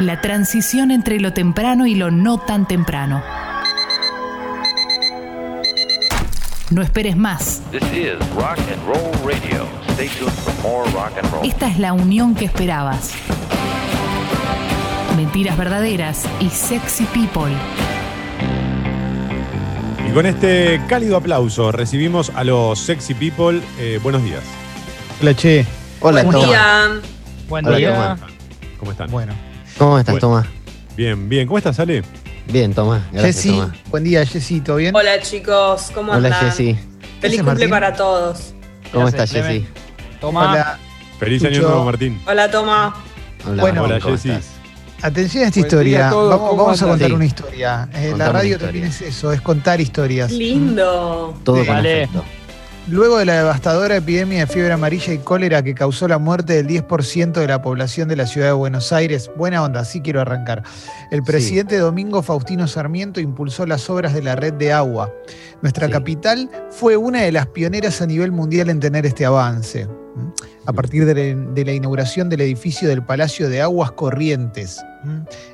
La transición entre lo temprano y lo no tan temprano. No esperes más. This is Rock and Roll Radio. Stay tuned for more rock and roll. Esta es la unión que esperabas. Mentiras verdaderas y sexy people. Y con este cálido aplauso recibimos a los sexy people. Eh, buenos días. Hola, che. Hola, Buen día. Buen día. ¿Cómo están? Bueno. ¿Cómo estás, Bueno. Tomás? Bien, bien. ¿Cómo estás, Ale? Bien, Tomás. Gracias, Jessy, Tomás. buen día, Jessy, ¿todo bien? Hola chicos, ¿cómo Hola, andan? Jessy. Feliz cumple Martín? para todos. ¿Cómo estás, Jessy? Toma. Hola. Feliz Tucho. año nuevo, Martín. Hola Toma. Hola, Bueno. Hola, ¿cómo Jessy. estás? Atención a esta Buen historia. día a todos, vamos ¿cómo vamos a contar Sí. una historia. Eh, la radio historia. también es eso, es contar historias. Lindo. Todo Sí. con afecto. Luego de la devastadora epidemia de fiebre amarilla y cólera que causó la muerte del 10% de la población de la ciudad de Buenos Aires, buena onda, así quiero arrancar. El presidente Domingo Faustino Sarmiento impulsó las obras de la red de agua. Nuestra Sí. capital fue una de las pioneras a nivel mundial en tener este avance. A partir de la, de la inauguración del edificio del Palacio de Aguas Corrientes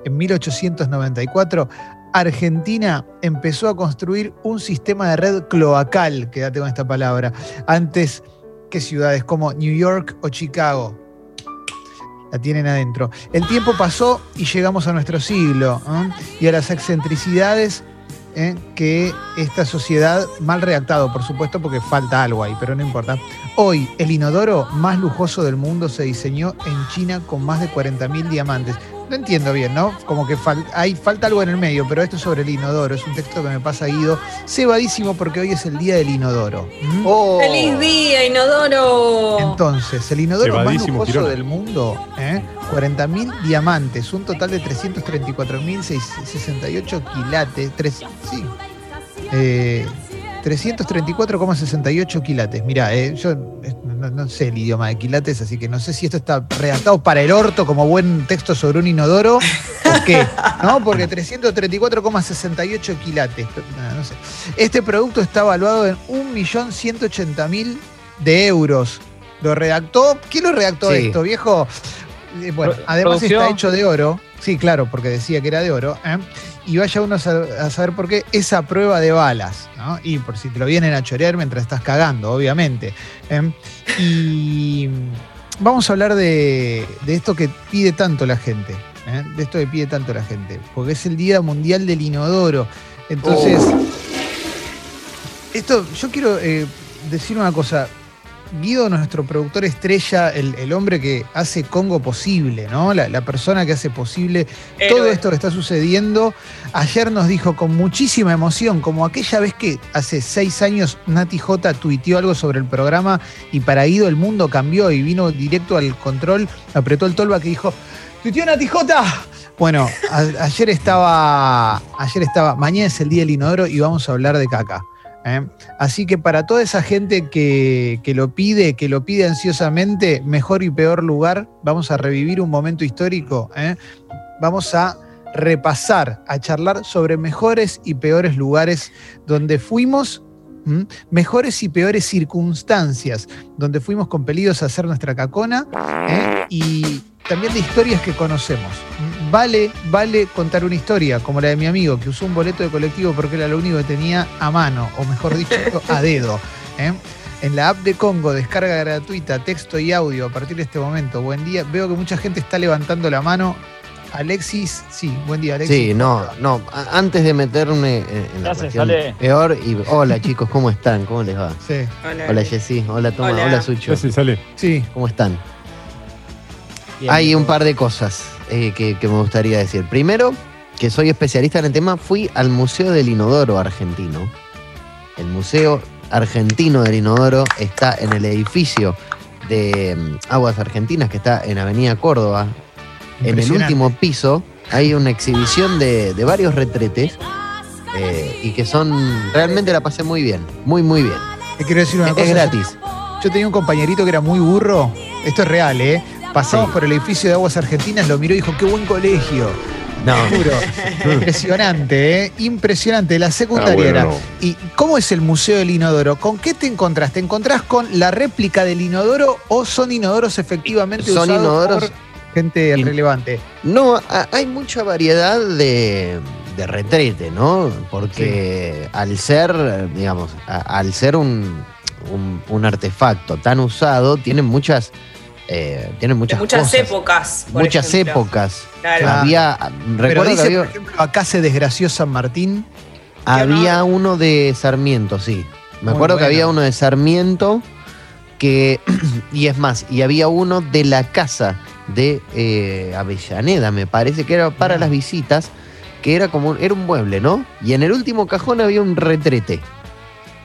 en 1894, Argentina empezó a construir un sistema de red cloacal, quédate con esta palabra, antes que ciudades como New York o Chicago. La tienen adentro. El tiempo pasó y llegamos a nuestro siglo ¿eh? y a las excentricidades ¿eh? que esta sociedad, mal redactado por supuesto porque falta algo ahí, pero no importa. Hoy el inodoro más lujoso del mundo se diseñó en China con más de 40.000 diamantes. No entiendo bien, ¿no? Como que fal- hay, falta algo en el medio, pero esto es sobre el inodoro. Es un texto que me pasa Guido. Cebadísimo porque hoy es el día del inodoro. ¿Mm? Oh. ¡Feliz día, Inodoro! Entonces, el inodoro más lujoso del mundo, ¿eh? 40.000 diamantes, un total de 334.068 quilates. Tres, sí. Eh, 334,68 quilates. Mira, yo eh, no, no sé el idioma de quilates, así que no sé si esto está redactado para el orto como buen texto sobre un inodoro o qué. ¿No? Porque 334,68 quilates. No, no sé. Este producto está evaluado en 1.180.000 de euros. ¿Lo redactó? ¿Quién lo redactó Sí. esto, viejo? Eh, Bueno, además está hecho de oro. Sí, claro, porque decía que era de oro. ¿eh? Y vaya uno a sa- a saber por qué esa prueba de balas. ¿no? Y por si te lo vienen a chorear mientras estás cagando, obviamente. ¿eh? Y vamos a hablar de, de esto que pide tanto la gente. ¿eh? De esto que pide tanto la gente. Porque es el Día Mundial del Inodoro. Entonces, esto, yo quiero eh, decir una cosa. Guido, nuestro productor estrella, el, el hombre que hace Congo posible, ¿no? La, la persona que hace posible todo esto que está sucediendo. Ayer nos dijo con muchísima emoción, como aquella vez que hace seis años Nati J tuiteó algo sobre el programa y para Guido el mundo cambió y vino directo al control, apretó el tolva que dijo, ¡tuiteó Nati J! Bueno, a- ayer estaba, ayer estaba, mañana es el día del inodoro y vamos a hablar de caca. ¿Eh? Así que para toda esa gente que, que lo pide, que lo pide ansiosamente, mejor y peor lugar, vamos a revivir un momento histórico. ¿eh? Vamos a repasar, a charlar sobre mejores y peores lugares donde fuimos, mejores y peores circunstancias, donde fuimos compelidos a hacer nuestra cacona ¿eh? y también de historias que conocemos. Vale, vale contar una historia, como la de mi amigo que usó un boleto de colectivo porque era lo único que tenía a mano, o mejor dicho, a dedo. ¿eh? En la app de Congo, descarga gratuita, texto y audio a partir de este momento. Buen día. Veo que mucha gente está levantando la mano. Alexis, sí, buen día, Alexis. Sí, no, no. Antes de meterme en, en la Gracias, cuestión Ale. peor, y hola chicos, ¿cómo están? ¿Cómo les va? Sí, Hola. Hola Jessy, hola Toma, hola, Hola. Sucho. Gracias, Ale. sí. ¿Cómo están? Bien, Hay bien. un par de cosas eh, que, que me gustaría decir. Primero, que soy especialista en el tema, fui al Museo del Inodoro argentino. El Museo Argentino del Inodoro está en el edificio de mm, Aguas Argentinas, que está en Avenida Córdoba. En el último piso hay una exhibición de, de varios retretes eh, y que son. Realmente la pasé muy bien, muy, muy bien. Te quiero decir una Es cosa. gratis. Yo tenía un compañerito que era muy burro. Esto es real, ¿eh? Pasamos Sí. por el edificio de Aguas Argentinas, lo miró y dijo, qué buen colegio. No, juro. Impresionante, ¿eh? Impresionante. La secundaria era. ¿Y cómo es el Museo del Inodoro? ¿Con qué te encontrás? ¿Te encontrás con la réplica del inodoro o son inodoros efectivamente son usados inodoros. por- gente relevante. No, hay mucha variedad de, de retrete, ¿no? Porque al ser, digamos, a- al ser un, un- un artefacto tan usado, tiene muchas, eh, tiene De muchas, muchas cosas, épocas. por muchas ejemplo. épocas. Claro. Había, Pero recuerdo dice, que había, por ejemplo, acá se desgració San Martín. había uno de Sarmiento, sí. Me Muy acuerdo que había uno de Sarmiento que, y es más, y había uno de la casa de eh, Avellaneda, me parece que era para Ah. las visitas, que era como, un- era un mueble, ¿no? Y en el último cajón había un retrete.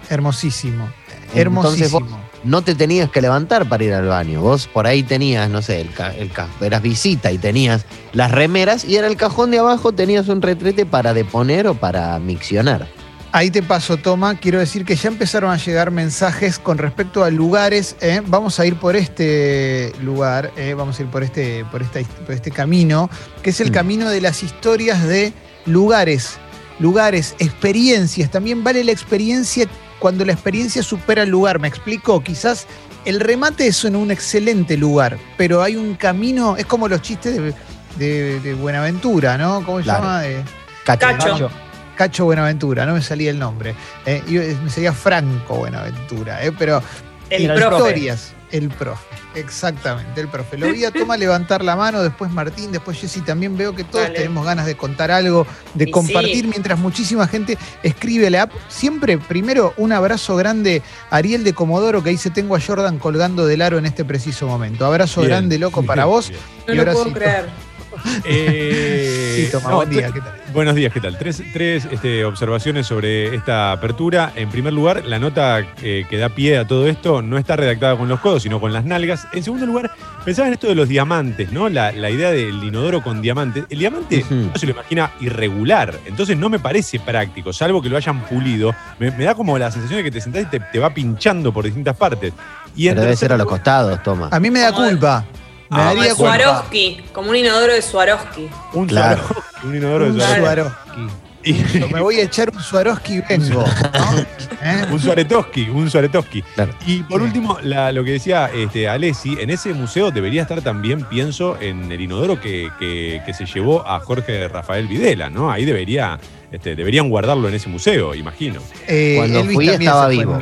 Hermosísimo. Entonces vos Hermosísimo. No te tenías que levantar para ir al baño. Vos por ahí tenías, no sé, el, ca- el ca- eras visita y tenías las remeras y en el cajón de abajo tenías un retrete para deponer o para miccionar. Ahí te paso, Toma. Quiero decir que ya empezaron a llegar mensajes con respecto a lugares. ¿eh? Vamos a ir por este lugar, ¿eh? vamos a ir por este, por, esta, por este camino, que es el Mm. camino de las historias de lugares. Lugares, experiencias. También vale la experiencia cuando la experiencia supera el lugar. ¿Me explico? Quizás el remate es en un excelente lugar, pero hay un camino. Es como los chistes de, de- de Buenaventura, ¿no? ¿Cómo se Claro. llama? De- Cacho. Cacho. Nacho, Cacho Buenaventura, no me salía el nombre. Eh, yo- me salía Franco Buenaventura, eh, pero El profe. El profe, exactamente, el profe. Lo vi a Toma levantar la mano, después Martín, después Jessy. También veo que todos Dale. tenemos ganas de contar algo, de Y compartir, sí. mientras muchísima gente escribe la app. Siempre, primero, un abrazo grande a Ariel de Comodoro, que dice: Tengo a Jordan colgando del aro en este preciso momento. Abrazo Bien, grande, loco, para vos. bien. No Y lo ahora puedo sí, creer. Eh, Sí, Toma, no, buen día. tre- ¿qué tal? Buenos días, ¿qué tal? Tres, tres este, observaciones sobre esta apertura. En primer lugar, la nota eh, que da pie a todo esto no está redactada con los codos, sino con las nalgas. En segundo lugar, pensaba en esto de los diamantes, ¿no? La, la idea del inodoro con diamantes. El diamante uno se lo imagina irregular, entonces no me parece práctico, salvo que lo hayan pulido. Me, me da como la sensación de que te sentás y te, te va pinchando por distintas partes. Y Pero debe ser a los costados, toma. A mí me da culpa. Me Ah, Como daría culpa. Swarovski, como un inodoro de Swarovski. Un Claro. Swarovski, un inodoro de Swarovski. Swarovski. Y- Me voy a echar un Swarovski y vengo. ¿no? ¿Eh? Un Suaretoski, un Suaretoski. Claro. Y por último, la- lo que decía este, Alessi, en ese museo debería estar también, pienso, en el inodoro que, que- que se llevó a Jorge Rafael Videla, ¿no? Ahí debería, este, deberían guardarlo en ese museo, imagino. Eh, Cuando Elvis fui estaba vivo.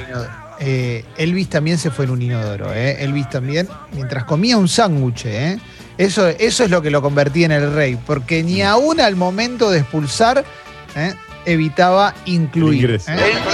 Eh, Elvis también se fue en un inodoro. ¿eh? Elvis también, mientras comía un sándwich. ¿eh? Eso, eso es lo que lo convertía en el rey, porque ni aún al momento de expulsar ¿eh? Evitaba incluir. ¿eh?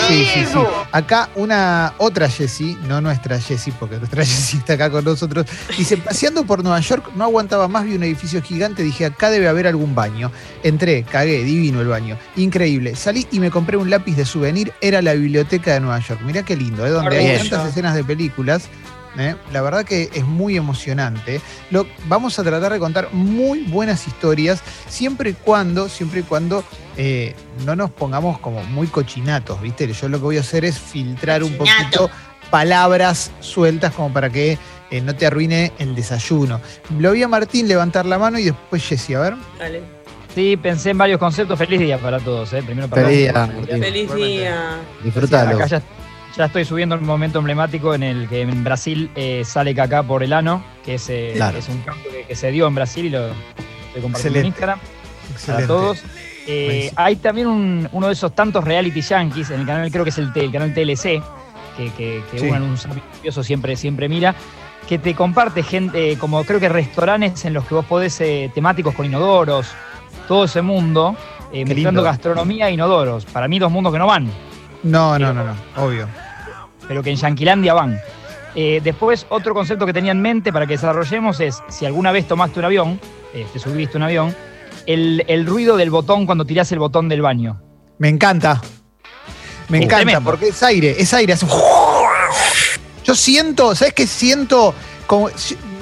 Sí, sí, sí. Acá una otra Jessie, no nuestra Jessie, porque nuestra Jessie está acá con nosotros, dice, paseando por Nueva York no aguantaba más, vi un edificio gigante, dije, acá debe haber algún baño. Entré, cagué, divino el baño, increíble. Salí y me compré un lápiz de souvenir, era la biblioteca de Nueva York. Mirá qué lindo, ¿eh? donde hay tantas escenas de películas. ¿Eh? La verdad que es muy emocionante. Lo, vamos a tratar de contar muy buenas historias, siempre y cuando, siempre y cuando eh, no nos pongamos como muy cochinatos, ¿viste? Yo lo que voy a hacer es filtrar un poquito palabras sueltas como para que eh, no te arruine el desayuno. Lo vi a Martín levantar la mano y después Jessy, a ver. Dale. Sí, pensé en varios conceptos. Feliz día para todos, ¿eh? Primero para Feliz día. Feliz día. Disfrútalo. Acá ya, ya estoy subiendo el momento emblemático en el que en Brasil eh, sale Kaká por el ano, que es, eh, Claro. es un cambio que, que se dio en Brasil y lo estoy compartiendo en Instagram Excelente. para todos. Eh, hay también un- uno de esos tantos reality yankees en el canal, creo que es el, el canal TLC, que, que, que Sí. uno en un curioso siempre, siempre mira, que te comparte gente, eh, como creo que restaurantes en los que vos podés, temáticos con inodoros, todo ese mundo, mezclando gastronomía e inodoros. Para mí dos mundos que no van, No, no, no, no, obvio. Pero que en Yanquilandia van. Eh, después, otro concepto que tenía en mente para que desarrollemos es, si alguna vez tomaste un avión, eh, te subiste a un avión, el, el ruido del botón cuando tirás el botón del baño. Me encanta. Me Es encanta, tremendo. porque es aire, es aire. hace Yo siento, ¿sabes qué siento? Como,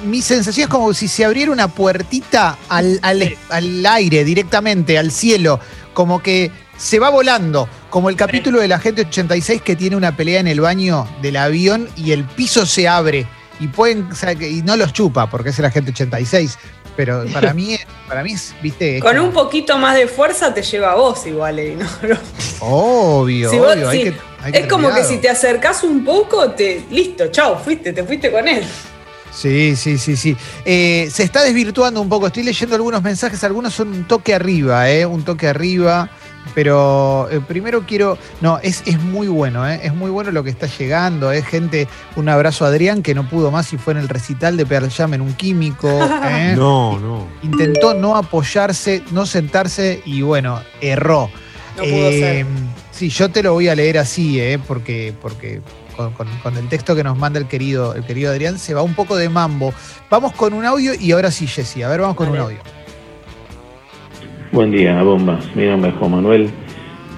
mi sensación es como si se abriera una puertita al, al- al aire directamente, al cielo, como que se va volando, como el capítulo de la gente 86 que tiene una pelea en el baño del avión y el piso se abre y pueden, o sea, que- y no los chupa porque es el agente 86, pero para mí, para mí es, viste, Con como- un poquito más de fuerza te lleva a vos igual obvio, Si vos- obvio, hay sí, que- hay que Es como que si te acercás un poco, te listo, chao, fuiste, te fuiste con él. Sí, sí, sí, sí. Eh, se está desvirtuando un poco. Estoy leyendo algunos mensajes, algunos son un toque arriba, ¿eh? Un toque arriba. Pero eh, primero quiero. No, es, es muy bueno, ¿eh? Es muy bueno lo que está llegando. Es gente. Un abrazo a Adrián que no pudo más y fue en el recital de Pearl Jam en un químico. ¿eh? No, no. Intentó no apoyarse, no sentarse y bueno, erró. No pudo ser. Eh, Sí, yo te lo voy a leer así, ¿eh? porque, porque con, con- con el texto que nos manda el querido, el querido Adrián se va un poco de mambo. Vamos con un audio y ahora sí, Jessy. A ver, vamos con un audio. Buen día, bombas. Mi nombre es Juan Manuel.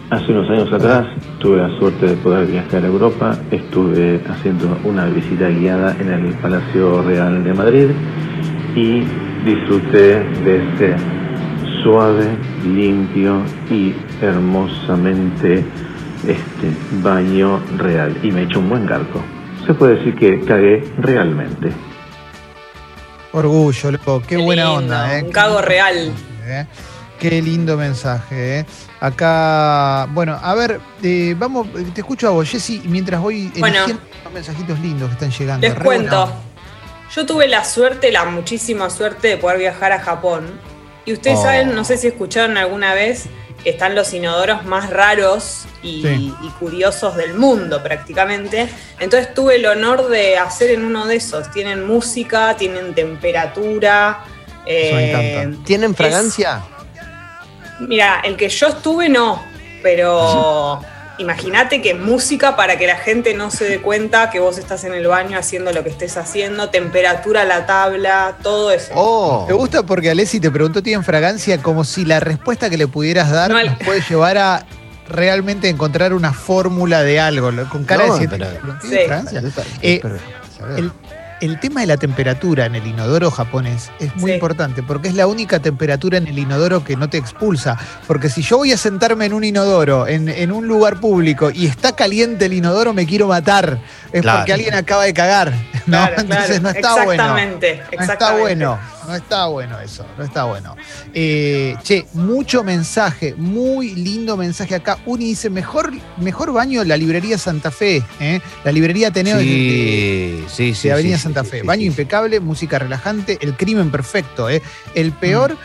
Hace unos años atrás tuve la suerte de poder viajar a Europa. Estuve haciendo una visita guiada en el Palacio Real de Madrid y disfruté de este suave, limpio y hermosamente este baño real. Y me echó un buen garco. Se puede decir que cagué realmente. Orgullo, loco. Qué, buena lindo, onda, ¿eh? Un cago real. ¿eh? Qué lindo mensaje, ¿eh? Acá, bueno, a ver, eh, vamos, te escucho a vos, Jessy, y mientras voy Bueno. los mensajitos lindos que están llegando. Les Re cuento. Yo tuve la suerte, la muchísima suerte de poder viajar a Japón. Y ustedes Oh. saben, no sé si escucharon alguna vez, que están los inodoros más raros y, Sí. y curiosos del mundo prácticamente. Entonces tuve el honor de hacer en uno de esos. Tienen música, tienen temperatura. Eso me eh, encanta. ¿Tienen es- fragancia? Mira, el que yo estuve no, pero imagínate que música para que la gente no se dé cuenta que vos estás en el baño haciendo lo que estés haciendo, temperatura a la tabla, todo eso. Oh, Me gusta porque Alessi te preguntó, ¿tienen fragancia? Como si la respuesta que le pudieras dar No, nos puede llevar a realmente encontrar una fórmula de algo, con cara No, de científico. pero- ¿Tiene Sí. Eh. El, el tema de la temperatura en el inodoro japonés es muy Sí. importante porque es la única temperatura en el inodoro que no te expulsa. Porque si yo voy a sentarme en un inodoro, en, en un lugar público, y está caliente el inodoro, me quiero matar. Es Claro. porque alguien acaba de cagar. ¿no? Claro, Entonces claro. no está bueno. exactamente, No está bueno, no está bueno eso, no está bueno. Eh, che, mucho mensaje, muy lindo mensaje acá. Uni dice, mejor, mejor baño la librería Santa Fe, ¿eh? la librería Ateneo de- de, Sí, sí, sí. de Avenida Santa Fe. Baño impecable, música relajante, el crimen perfecto, ¿eh? El peor, Mm.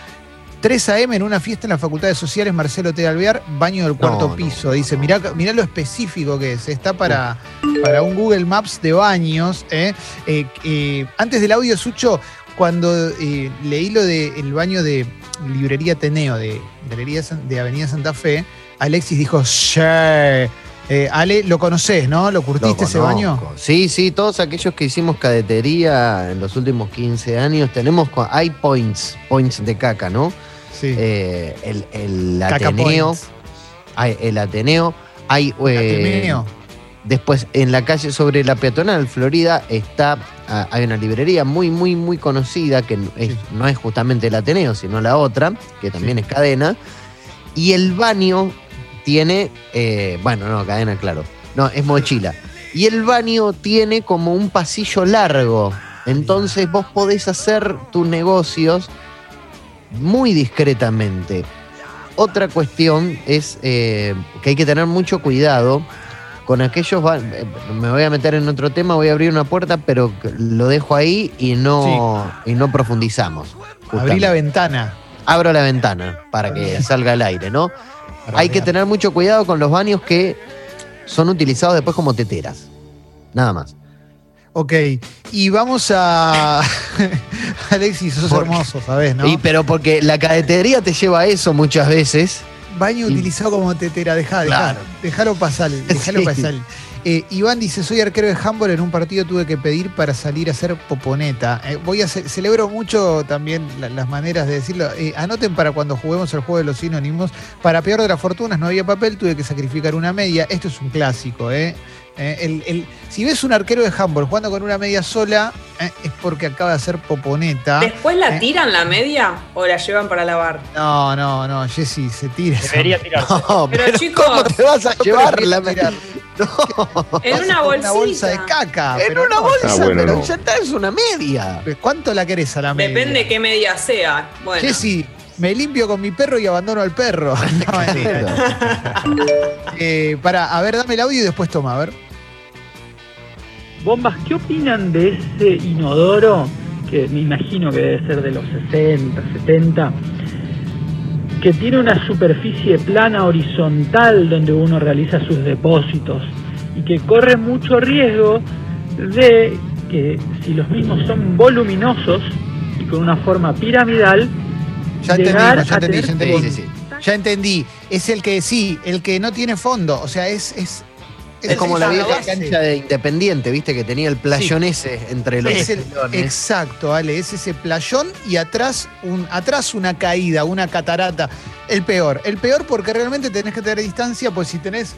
3 AM en una fiesta en la Facultad de Sociales, Marcelo T. Alvear, baño del cuarto No, piso. no, Dice, mirá, mirá lo específico que es. Está para, para un Google Maps de baños. ¿eh? Eh, eh, antes del audio, Sucho, cuando eh, leí lo del baño de librería Ateneo de, Galería de Avenida Santa Fe, Alexis dijo, sí. Eh, Ale, lo conocés, ¿no? ¿Lo Lo curtiste ese baño? Sí, sí, todos aquellos que hicimos cadetería en los últimos 15 años, tenemos, hay points, points de caca, ¿no? Sí. Eh, el, el Ateneo, hay el Ateneo, hay eh, Ateneo. Después, en la calle sobre la peatonal, Florida, está, ah, hay una librería muy, muy, muy conocida, que no es, Sí. no es justamente el Ateneo, sino la otra, que también es cadena. Y el baño tiene, eh, bueno, no, cadena, claro, no, es mochila. Y el baño tiene como un pasillo largo. Entonces vos podés hacer tus negocios muy discretamente. Otra cuestión es eh, que hay que tener mucho cuidado con aquellos. Me voy a meter en otro tema, voy a abrir una puerta, pero lo dejo ahí y no, y no profundizamos. Abrí justamente. la ventana. Abro la ventana para que salga el aire, ¿no? para Hay que tener mucho cuidado con los baños que son utilizados después como teteras. Nada más. Ok, y vamos a. Alexis, sos hermoso, ¿sabés, no? Y, pero porque la cadetería te lleva a eso muchas veces. Baño utilizado como tetera, dejá, dejá. Claro. Pasar, déjalo Sí. pasar. Eh, Iván dice, soy arquero de handball, en un partido tuve que pedir para salir a hacer poponeta. Eh, voy a ce- celebro mucho también la- las maneras de decirlo. Eh, anoten para cuando juguemos el juego de los sinónimos. Para peor de las fortunas no había papel, tuve que sacrificar una media. Esto es un clásico, ¿eh? Eh, el- el- si ves un arquero de handball jugando con una media sola, eh, es porque acaba de hacer poponeta. ¿Después la Eh. tiran la media o la llevan para lavar? No, no, no, Jessy, se tira. Debería tirarse. No, Pero, chicos, ¿cómo te vas a llevar la tirar. No, en una bolsita. Una bolsa de caca. en pero una no, bolsa, Ah, bueno, pero no. ya está, es una media. ¿Cuánto la querés a la media? Depende qué media sea. Bueno, Jessy, me limpio con mi perro y abandono al perro. No. Eh, para, a ver, dame el audio y después toma, a ver. Bombas, ¿qué opinan de ese inodoro que me imagino que debe ser de los 60, 70? que tiene una superficie plana horizontal donde uno realiza sus depósitos y que corre mucho riesgo de que si los mismos son voluminosos y con una forma piramidal, Ya llegar entendimos, ya a entendí, tener ya entendí. Sí, sí, sí. Ya entendí. Es el que sí, el que no tiene fondo. O sea, es. Es, Es como la vieja base. cancha de Independiente, viste, que tenía el playón ese entre los Es el- exacto, Ale, es ese playón y atrás, un, atrás una caída, una catarata. El peor, el peor porque realmente tenés que tener distancia, pues si tenés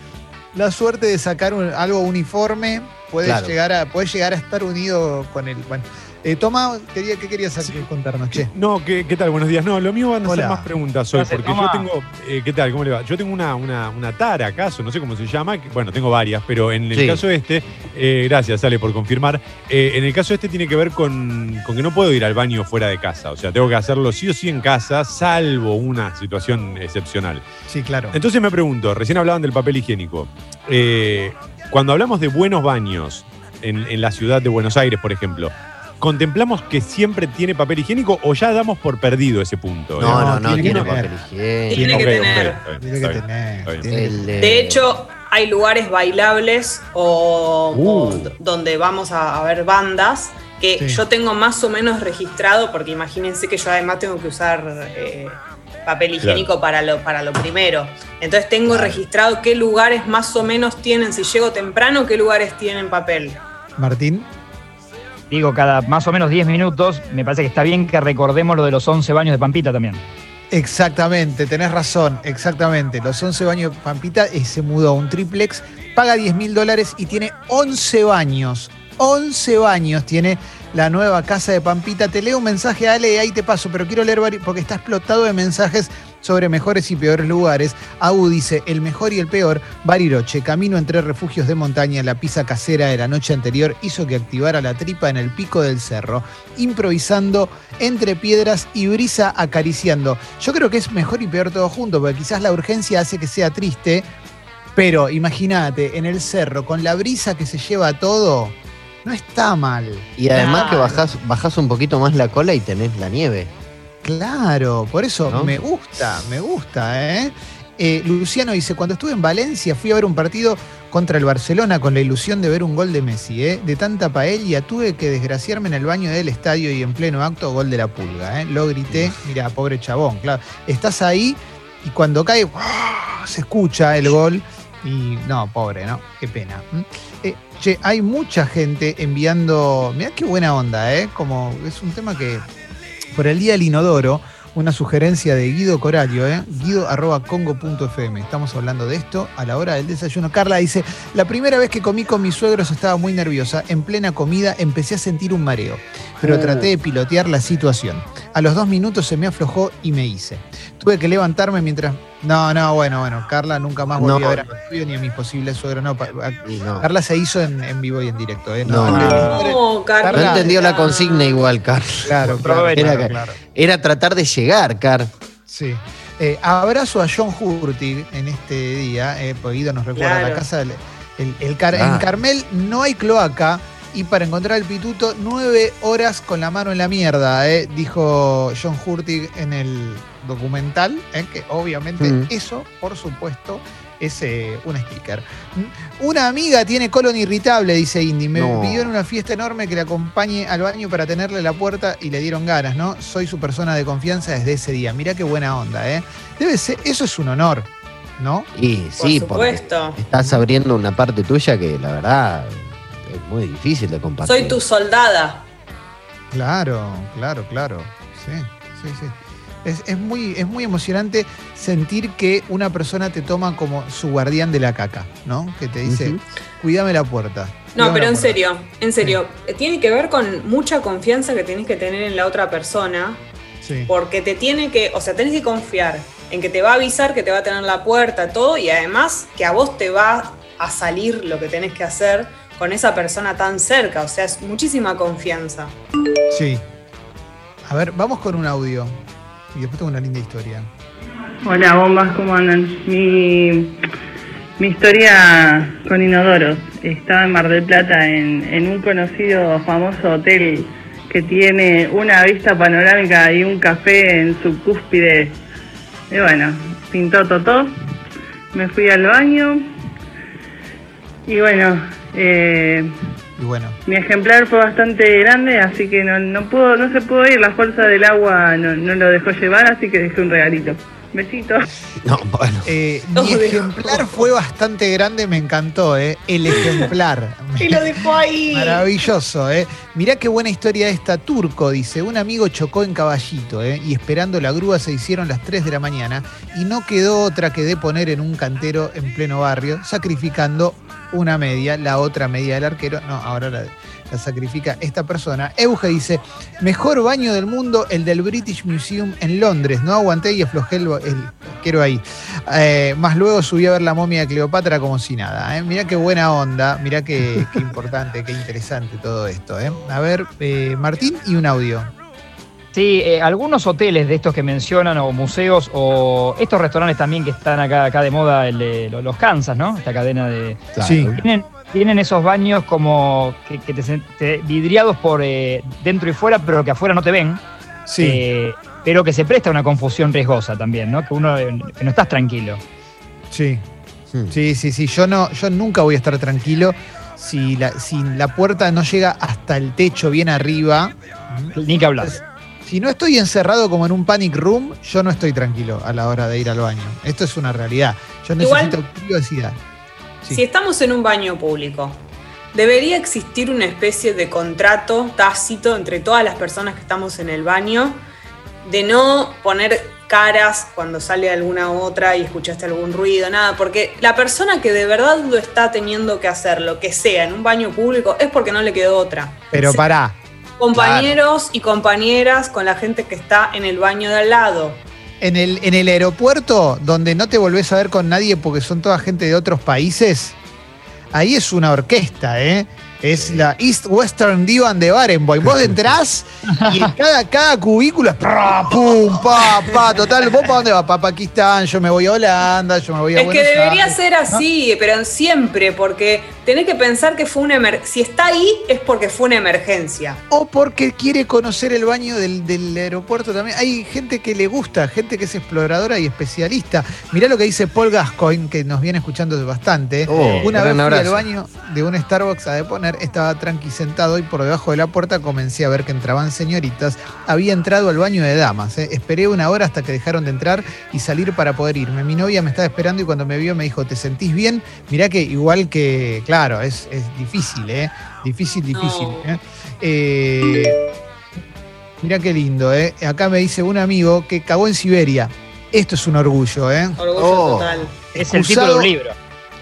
la suerte de sacar un- algo uniforme, puedes, Claro. llegar a, puedes llegar a estar unido con el... Bueno, eh, Toma, quería, ¿qué querías aquí contarnos, che? No, ¿qué, qué tal? Buenos días. No, lo mío van a ser más preguntas hoy, Gracias, porque toma. yo tengo. eh, ¿Qué tal? ¿Cómo le va? Yo tengo una, una, una tara, acaso, no sé cómo se llama. que- Bueno, tengo varias, pero en el Sí. caso este, eh, gracias, sale por confirmar. eh, en el caso este tiene que ver con, con que no puedo ir al baño fuera de casa. O sea, tengo que hacerlo sí o sí en casa, salvo una situación excepcional. Sí, claro. Entonces me pregunto, recién hablaban del papel higiénico. Eh, cuando hablamos de buenos baños en, en la ciudad de Buenos Aires, por ejemplo, ¿contemplamos que siempre tiene papel higiénico o ya damos por perdido ese punto? No, no, No, no, tiene tiene que papel higiénico. Tiene que tener. tiene que- De hecho, hay lugares bailables o, Uh. donde vamos a, a ver bandas que Sí. yo tengo más o menos registrado, porque imagínense que yo además tengo que usar eh, papel higiénico para, lo, para lo primero. Entonces tengo registrado qué lugares más o menos tienen, si llego temprano, qué lugares tienen papel. Martín. Digo, cada más o menos 10 minutos, me parece que está bien que recordemos lo de los 11 baños de Pampita también. Exactamente, tenés razón, exactamente. Los 11 baños de Pampita se mudó a un triplex, paga 10 mil dólares y tiene 11 baños. 11 baños tiene la nueva casa de Pampita. Te leo un mensaje, Ale, y ahí te paso, pero quiero leer porque está explotado de mensajes sobre mejores y peores lugares. Agu dice, el mejor y el peor, Bariloche, camino entre refugios de montaña, la pizza casera de la noche anterior hizo que activara la tripa en el pico del cerro, improvisando entre piedras y brisa acariciando. Yo creo que es mejor y peor todo junto, porque quizás la urgencia hace que sea triste, pero imagínate, en el cerro, con la brisa que se lleva todo, no está mal. Y además que bajás, bajás un poquito más la cola y tenés la nieve. Claro, por eso ¿No? me gusta, me gusta, ¿eh? Eh, Luciano dice, cuando estuve en Valencia fui a ver un partido contra el Barcelona con la ilusión de ver un gol de Messi, ¿eh? De tanta paella tuve que desgraciarme en el baño del estadio y en pleno acto gol de la pulga, ¿eh? Lo grité, mira, pobre chabón, claro. Estás ahí y cuando cae, ¡guau! se escucha el gol y no, pobre, ¿no? Qué pena. Eh, che, hay mucha gente enviando, mirá qué buena onda, ¿eh? Como es un tema que por el día del inodoro, una sugerencia de Guido Corario, ¿eh? guido arroba congo.fm. Estamos hablando de esto a la hora del desayuno. Carla dice, la primera vez que comí con mis suegros estaba muy nerviosa. En plena comida empecé a sentir un mareo, pero traté de pilotear la situación. A los dos minutos se me aflojó y me hice. Tuve que levantarme mientras... No, no, bueno, bueno. Carla nunca más volvió No. a ver a mi novio ni a mis posibles suegros. No. Carla se hizo en, en vivo y en directo. ¿eh? No. No, Carla. No entendió la consigna igual, Car. Claro, claro, Era claro, que- claro. Era tratar de llegar, Car. Sí. Eh, abrazo a John Hurtig en este día, eh, porque Guido nos recuerda Claro. la casa del el, el Car- Ah. En Carmel no hay cloaca y para encontrar el pituto, nueve horas con la mano en la mierda, eh, dijo John Hurtig en el documental, eh, que obviamente Mm. eso, por supuesto, es eh, un sticker. Mm. Una amiga tiene colon irritable, dice Indy. Me No. pidió en una fiesta enorme que le acompañe al baño para tenerle la puerta y le dieron ganas, ¿no? Soy su persona de confianza desde ese día. Mirá qué buena onda, ¿eh? Debe ser, eso es un honor, ¿no? Y Por sí, porque supuesto. estás abriendo una parte tuya que la verdad es muy difícil de compartir. Soy tu soldada. Claro, claro, claro. Sí, sí, sí. Es, es muy, es muy emocionante sentir que una persona te toma como su guardián de la caca, ¿no? Que te dice, Ujú. cuídame la puerta. No, pero en puerta". serio, en serio, tiene que ver con mucha confianza que tenés que tener en la otra persona, Sí. porque te tiene que, o sea, tenés que confiar en que te va a avisar, que te va a tener la puerta, todo, y además que a vos te va a salir lo que tenés que hacer con esa persona tan cerca, o sea, es muchísima confianza. Sí. A ver, vamos con un audio. Y después tengo una linda historia. Hola bombas, ¿cómo andan? Mi, Mi historia con inodoros. Estaba en Mar del Plata en, en un conocido famoso hotel que tiene una vista panorámica y un café en su cúspide. Y bueno, pintó Totó. Me fui al baño. Y bueno, eh, Y bueno, mi ejemplar fue bastante grande, así que no, no pudo, no se pudo ir. La fuerza del agua no, no lo dejó llevar, así que dejé un regalito. Besitos. No, bueno. eh, mi ejemplar fue bastante grande, me encantó, ¿eh? El ejemplar. Y lo dejó ahí. Maravilloso, ¿eh? Mirá qué buena historia esta. Turco dice, un amigo chocó en caballito, ¿eh? Y esperando la grúa se hicieron las 3 de la mañana y no quedó otra que de poner en un cantero en pleno barrio, sacrificando una media, la otra media del arquero. No, ahora la, sacrifica esta persona. Euge dice, mejor baño del mundo, el del British Museum en Londres. No aguanté y aflojé el, arquero ahí. Eh, más luego subí a ver la momia de Cleopatra como si nada. ¿eh? Mirá qué buena onda, mirá qué, qué importante, qué interesante todo esto. ¿eh? A ver, eh, Martín y un audio. Sí, eh, algunos hoteles de estos que mencionan, o museos, o estos restaurantes también que están acá, acá de moda, el de lo- los Kansas, ¿no? Esta cadena de. Claro. Sí. Tienen, tienen esos baños como que, que te, te- vidriados por eh, dentro y fuera, pero que afuera no te ven. Sí. eh, pero que se presta a una confusión riesgosa también, ¿no? Que uno que no estás tranquilo. Sí, Hmm. sí, sí, sí. Yo no, yo nunca voy a estar tranquilo si la, si la puerta no llega hasta el techo bien arriba. Ni que hablar. Si no estoy encerrado como en un panic room, yo no estoy tranquilo a la hora de ir al baño. Esto es una realidad. Yo Igual- necesito privacidad. Sí. Si estamos en un baño público, debería existir una especie de contrato tácito entre todas las personas que estamos en el baño de no poner caras cuando sale alguna otra y escuchaste algún ruido, nada, porque la persona que de verdad lo está teniendo que hacer, lo que sea, en un baño público, es porque no le quedó otra. Pero Se- pará, Compañeros y compañeras con la gente que está en el baño de al lado. en el, en el aeropuerto, donde no te volvés a ver con nadie porque son toda gente de otros países, ahí es una orquesta, ¿eh? Es la East Western Divan de Barenboim. Vos entrás y en cada, cada cubículo es pra, pum, pa, pa. Total, ¿vos para dónde vas? Para Pakistán, yo me voy a Holanda, yo me voy a Es que debería Aires. ser así, pero siempre, porque tenés que pensar que fue una emergencia. Si está ahí, es porque fue una emergencia. O porque quiere conocer el baño del, del aeropuerto también. Hay gente que le gusta, gente que es exploradora y especialista. Mirá lo que dice Paul Gascoigne, que nos viene escuchando bastante. Oh, Una vez fui al baño de un Starbucks a deponer, estaba tranqui sentado y por debajo de la puerta comencé a ver que entraban señoritas. Había entrado al baño de damas. ¿eh? Esperé una hora hasta que dejaron de entrar y salir para poder irme. Mi novia me estaba esperando y cuando me vio me dijo, ¿te sentís bien? Mirá que igual que, claro, es, es difícil, ¿eh? Difícil, difícil. No. ¿eh? Eh, mirá qué lindo, ¿eh? Acá me dice un amigo que cagó en Siberia. Esto es un orgullo, ¿eh? Orgullo Oh. total. Es el título de un libro.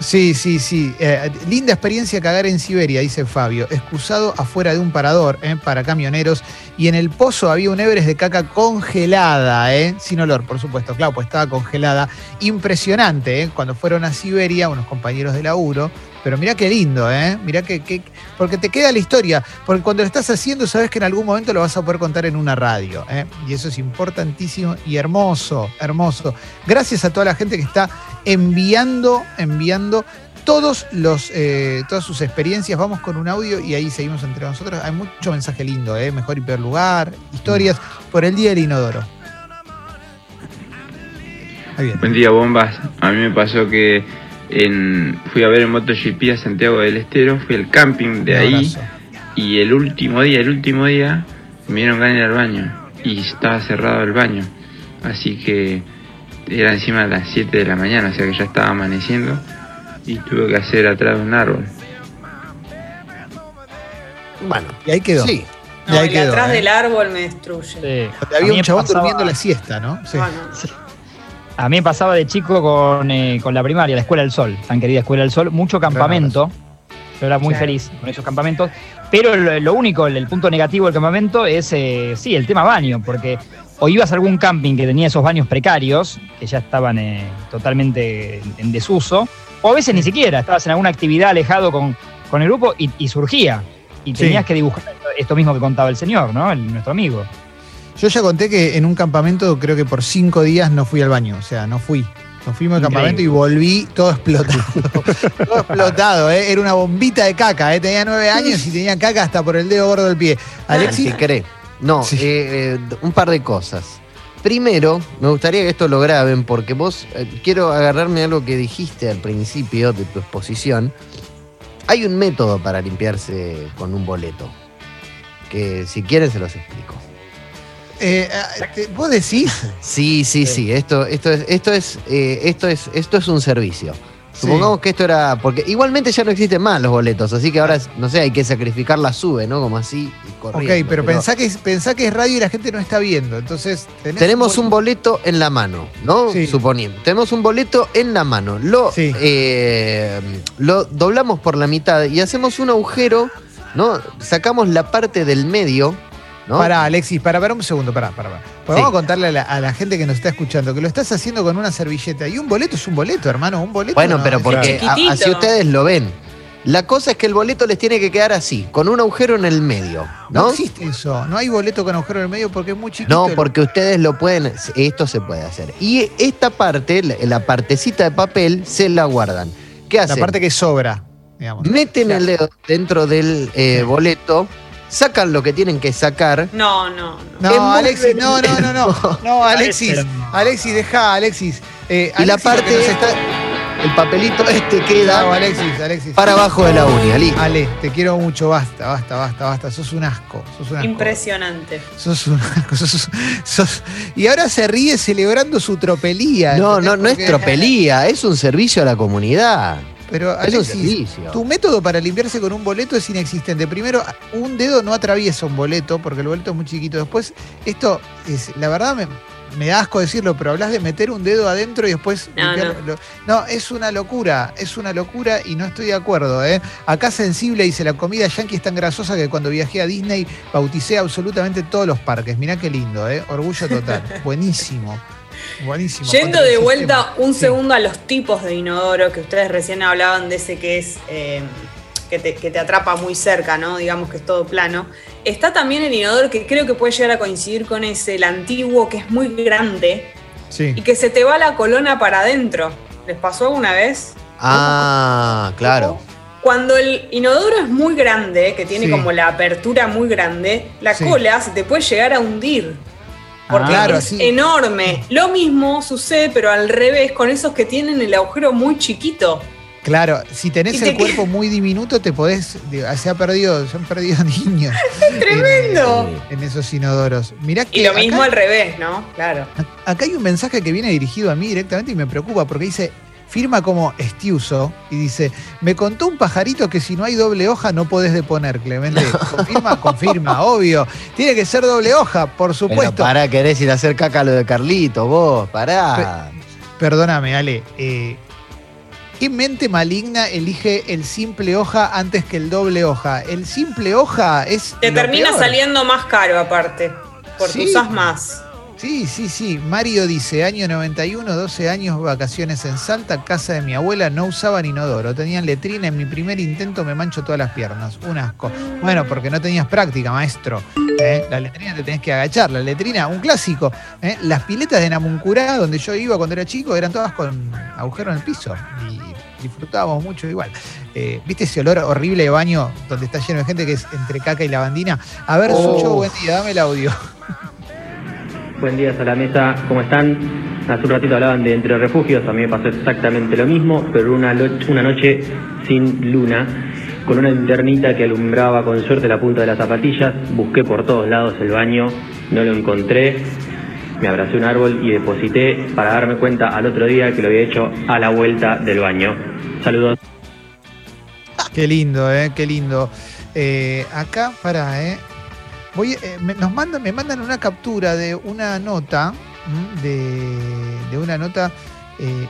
Sí, sí, sí. Eh, linda experiencia cagar en Siberia, dice Fabio. Excusado afuera de un parador eh, para camioneros. Y en el pozo había un Everest de caca congelada, eh, sin olor, por supuesto. Claro, pues estaba congelada. Impresionante, eh, cuando fueron a Siberia, unos compañeros de laburo. Pero mirá qué lindo, ¿eh? Mirá que, que- Porque te queda la historia. Porque cuando lo estás haciendo, sabes que en algún momento lo vas a poder contar en una radio. ¿eh? Y eso es importantísimo y hermoso, hermoso. Gracias a toda la gente que está enviando, enviando todos los, eh, todas sus experiencias. Vamos con un audio y ahí seguimos entre nosotros. Hay mucho mensaje lindo, ¿eh? Mejor y peor lugar, historias por el Día del Inodoro. Buen día, bombas. A mí me pasó que en, fui a ver en MotoGP a Santiago del Estero, fui al camping de ahí y el último día, el último día, me dieron ganas de ir al baño y estaba cerrado el baño. Así que era encima de las 7 de la mañana, o sea que ya estaba amaneciendo y tuve que hacer atrás de un árbol. Bueno, Y ahí quedó. sí. Y ahí el quedó, atrás ¿eh? del árbol me destruye. Sí. Había un chabón pasaba- durmiendo la siesta, ¿no? Sí. No. A mí me pasaba de chico con, eh, con la primaria, la Escuela del Sol, tan querida Escuela del Sol, mucho campamento. Yo era muy feliz con esos campamentos. Pero lo, lo único, el, el punto negativo del campamento es, eh, sí, el tema baño, porque o ibas a algún camping que tenía esos baños precarios, que ya estaban eh, totalmente en, desuso, o a veces ni siquiera, estabas en alguna actividad alejado con, con el grupo y, y surgía. Y Sí. tenías que dibujar esto mismo que contaba el señor, ¿no? El- nuestro amigo. Yo ya conté que en un campamento creo que por cinco días no fui al baño, o sea, no fui. Nos fuimos Increíble. campamento y volví todo explotado. todo explotado, ¿eh? Era una bombita de caca, ¿eh? Tenía nueve años y tenía caca hasta por el dedo gordo del pie. Alexis, cree. No, Sí. eh, eh, un par de cosas. Primero, me gustaría que esto lo graben porque vos, eh, quiero agarrarme a algo que dijiste al principio de tu exposición. Hay un método para limpiarse con un boleto, que si quieren se los explico. Eh, eh, vos decís. Sí, sí, sí, esto, esto es, esto es, eh, esto es, esto es un servicio. Sí. Supongamos que esto era. Porque igualmente ya no existen más los boletos, así que ahora, no sé, hay que sacrificar la sube, ¿no? Como así Ok, corriendo. pero pensá que, es- pensá que es radio y la gente no está viendo. Entonces, tenés Tenemos un boleto en la mano, ¿no? Sí. Suponiendo. Tenemos un boleto en la mano. Lo, Sí. eh, lo doblamos por la mitad y hacemos un agujero, ¿no? Sacamos la parte del medio, ¿no? Pará, Alexis, para, para un segundo, pará, pará. pará. Pues Sí. Vamos a contarle a la, a la gente que nos está escuchando que lo estás haciendo con una servilleta. Y un boleto es un boleto, hermano. Un boleto. Bueno, no, pero porque a- así ustedes lo ven. La cosa es que el boleto les tiene que quedar así, con un agujero en el medio, No ¿no? existe eso. No hay boleto con agujero en el medio porque es muy chiquito. No, el- porque ustedes lo pueden, esto se puede hacer. Y esta parte, la, la partecita de papel, se la guardan. ¿Qué La hacen? parte que sobra, digamos. Meten el dedo dentro del eh, boleto, sacan lo que tienen que sacar. No, no, no. No, Alexis, no, no, no, no. No, Alexis. Alexis, deja, Alexis. Eh, Y la Alexis, parte nos está- el papelito este No, queda Alexis, Alexis. para abajo de la uña, listo. Ale, te quiero mucho, basta, basta, basta, basta. Sos un asco. Sos un asco. Impresionante. Sos un asco. sos- sos- Y ahora se ríe celebrando su tropelía. No, no, no es tropelía, es un servicio a la comunidad. Pero Alexis, tu método para limpiarse con un boleto es inexistente. Primero, un dedo no atraviesa un boleto porque el boleto es muy chiquito. Después, esto es, la verdad me, me da asco decirlo, pero hablas de meter un dedo adentro y después No. Lo- no, es una locura, es una locura y no estoy de acuerdo. ¿eh? Acá sensible dice la comida yankee es tan grasosa que cuando viajé a Disney bauticé absolutamente todos los parques. Mirá qué lindo, ¿eh? orgullo total. Buenísimo. Buenísimo. Yendo de vuelta sistema. un Sí. segundo a los tipos de inodoro que ustedes recién hablaban de ese que es eh, que, te, que te atrapa muy cerca, ¿no? Digamos que es todo plano. Está también el inodoro que creo que puede llegar a coincidir con ese, el antiguo, que es muy grande Sí. y que se te va la colona para adentro. ¿Les pasó alguna vez? Ah, claro. Cuando el inodoro es muy grande, que tiene Sí. como la apertura muy grande, la Sí. cola se te puede llegar a hundir. Porque Ah, claro, es sí. enorme. Lo mismo sucede, pero al revés, con esos que tienen el agujero muy chiquito. Claro, si tenés te el cuerpo muy diminuto, te podés. digo, Se ha perdido, se han perdido niños. ¡Tremendo! En, en esos inodoros. Mirá que. Y lo mismo acá, al revés, ¿no? Claro. acá hay un mensaje que viene dirigido a mí directamente y me preocupa porque dice. Firma como Estiuso y dice: Me contó un pajarito que si no hay doble hoja no podés deponer, Clemente. ¿Confirma? Confirma, obvio. Tiene que ser doble hoja, por Pero supuesto. pará, querés ir a hacer caca a lo de Carlito, vos, pará. Perdóname, Ale. eh, ¿Qué mente maligna elige el simple hoja antes que el doble hoja? El simple hoja es. Te lo termina peor. saliendo más caro aparte. Porque Sí. usás más. Sí, sí, sí. Mario dice, año 91, 12 años, vacaciones en Salta, casa de mi abuela, no usaban inodoro, tenían letrina, en mi primer intento me mancho todas las piernas, un asco. Bueno, porque no tenías práctica, maestro. ¿eh? La letrina te tenés que agachar, la letrina, un clásico. ¿eh? Las piletas de Namuncurá, donde yo iba cuando era chico, eran todas con agujero en el piso y disfrutábamos mucho igual. Eh, ¿Viste ese olor horrible de baño donde está lleno de gente que es entre caca y lavandina? A ver. Sucho, buen día, dame el audio. Buen día a la mesa, ¿cómo están? Hace un ratito hablaban de entre refugios, a mí me pasó exactamente lo mismo, pero una, una noche sin luna, con una linternita que alumbraba con suerte la punta de las zapatillas, busqué por todos lados el baño, no lo encontré, me abracé un árbol y deposité para darme cuenta al otro día que lo había hecho a la vuelta del baño. Saludos. Qué lindo, eh, qué lindo. Eh, acá, para, eh. Eh, me, nos mandan, me mandan una captura de una nota, de, una nota eh,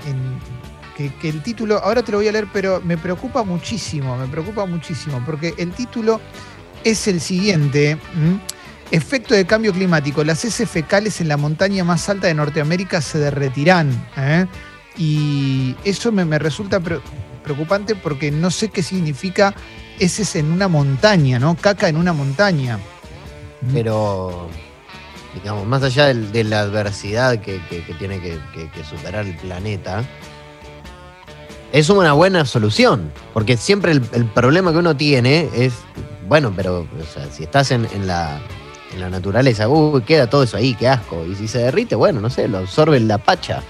que, el título, ahora te lo voy a leer, pero me preocupa muchísimo, me preocupa muchísimo, porque el título es el siguiente. Efecto de cambio climático. Las heces fecales en la montaña más alta de Norteamérica se derretirán. ¿eh? Y eso me, resulta pre- preocupante porque no sé qué significa heces en una montaña, ¿no? Caca en una montaña. Pero. digamos, más allá del- de la adversidad que, tiene que, superar el planeta, es una buena solución. Porque siempre el, problema que uno tiene es, bueno, pero si estás en, en la, en la naturaleza, uy, queda todo eso ahí, qué asco. Y si se derrite, bueno, no sé, lo absorbe la pacha.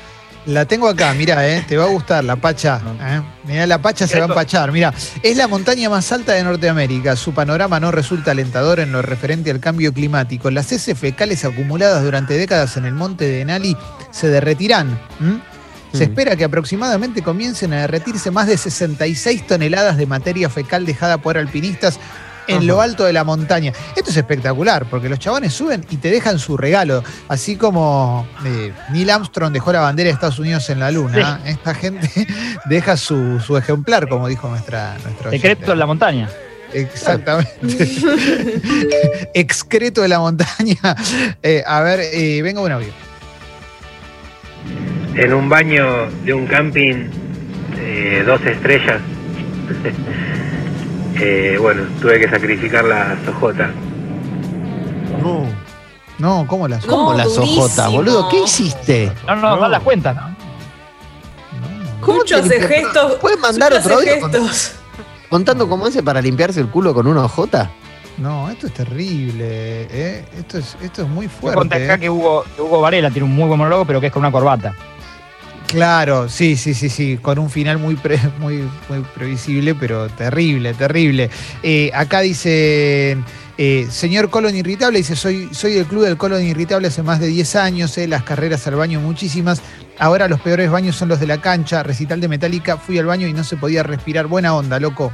La tengo acá, mira, eh, te va a gustar la Pacha. Eh. Mira, la Pacha se va a empachar. Mira, es la montaña más alta de Norteamérica. Su panorama no resulta alentador en lo referente al cambio climático. Las heces fecales acumuladas durante décadas en el monte de Denali se derretirán. Se Mm. espera que aproximadamente comiencen a derretirse más de 66 toneladas de materia fecal dejada por alpinistas en lo alto de la montaña. Esto es espectacular, porque los chabones suben y te dejan su regalo. Así como eh, Neil Armstrong dejó la bandera de Estados Unidos en la luna. Esta gente deja su, su ejemplar, como dijo nuestra, nuestra. Secreto en la montaña. Exactamente. Excreto de la montaña. Eh, a ver, eh, venga un audio. en un baño de un camping, eh, dos estrellas. Eh, bueno, tuve que sacrificar las ojotas. No. No, ¿cómo las ¿Cómo No, las durísimo. ojotas, boludo? ¿Qué hiciste? No, no, no, das cuenta, ¿no? Muchos gestos. ¿Puedes mandar otro audio con- gestos. contando cómo hace para limpiarse el culo con una ojota? No, esto es terrible. eh. Esto, es, esto es muy fuerte. acá eh. que Hugo, que Hugo Varela tiene un muy buen monólogo, pero que es con una corbata. Claro, sí, sí, sí, sí, con un final muy, pre- muy, muy previsible, pero terrible, terrible. Eh, acá dice, eh, señor colon irritable, dice, soy, soy del club del colon irritable hace más de 10 años, eh, las carreras al baño muchísimas, ahora los peores baños son los de la cancha, recital de Metallica, fui al baño y no se podía respirar, buena onda, loco,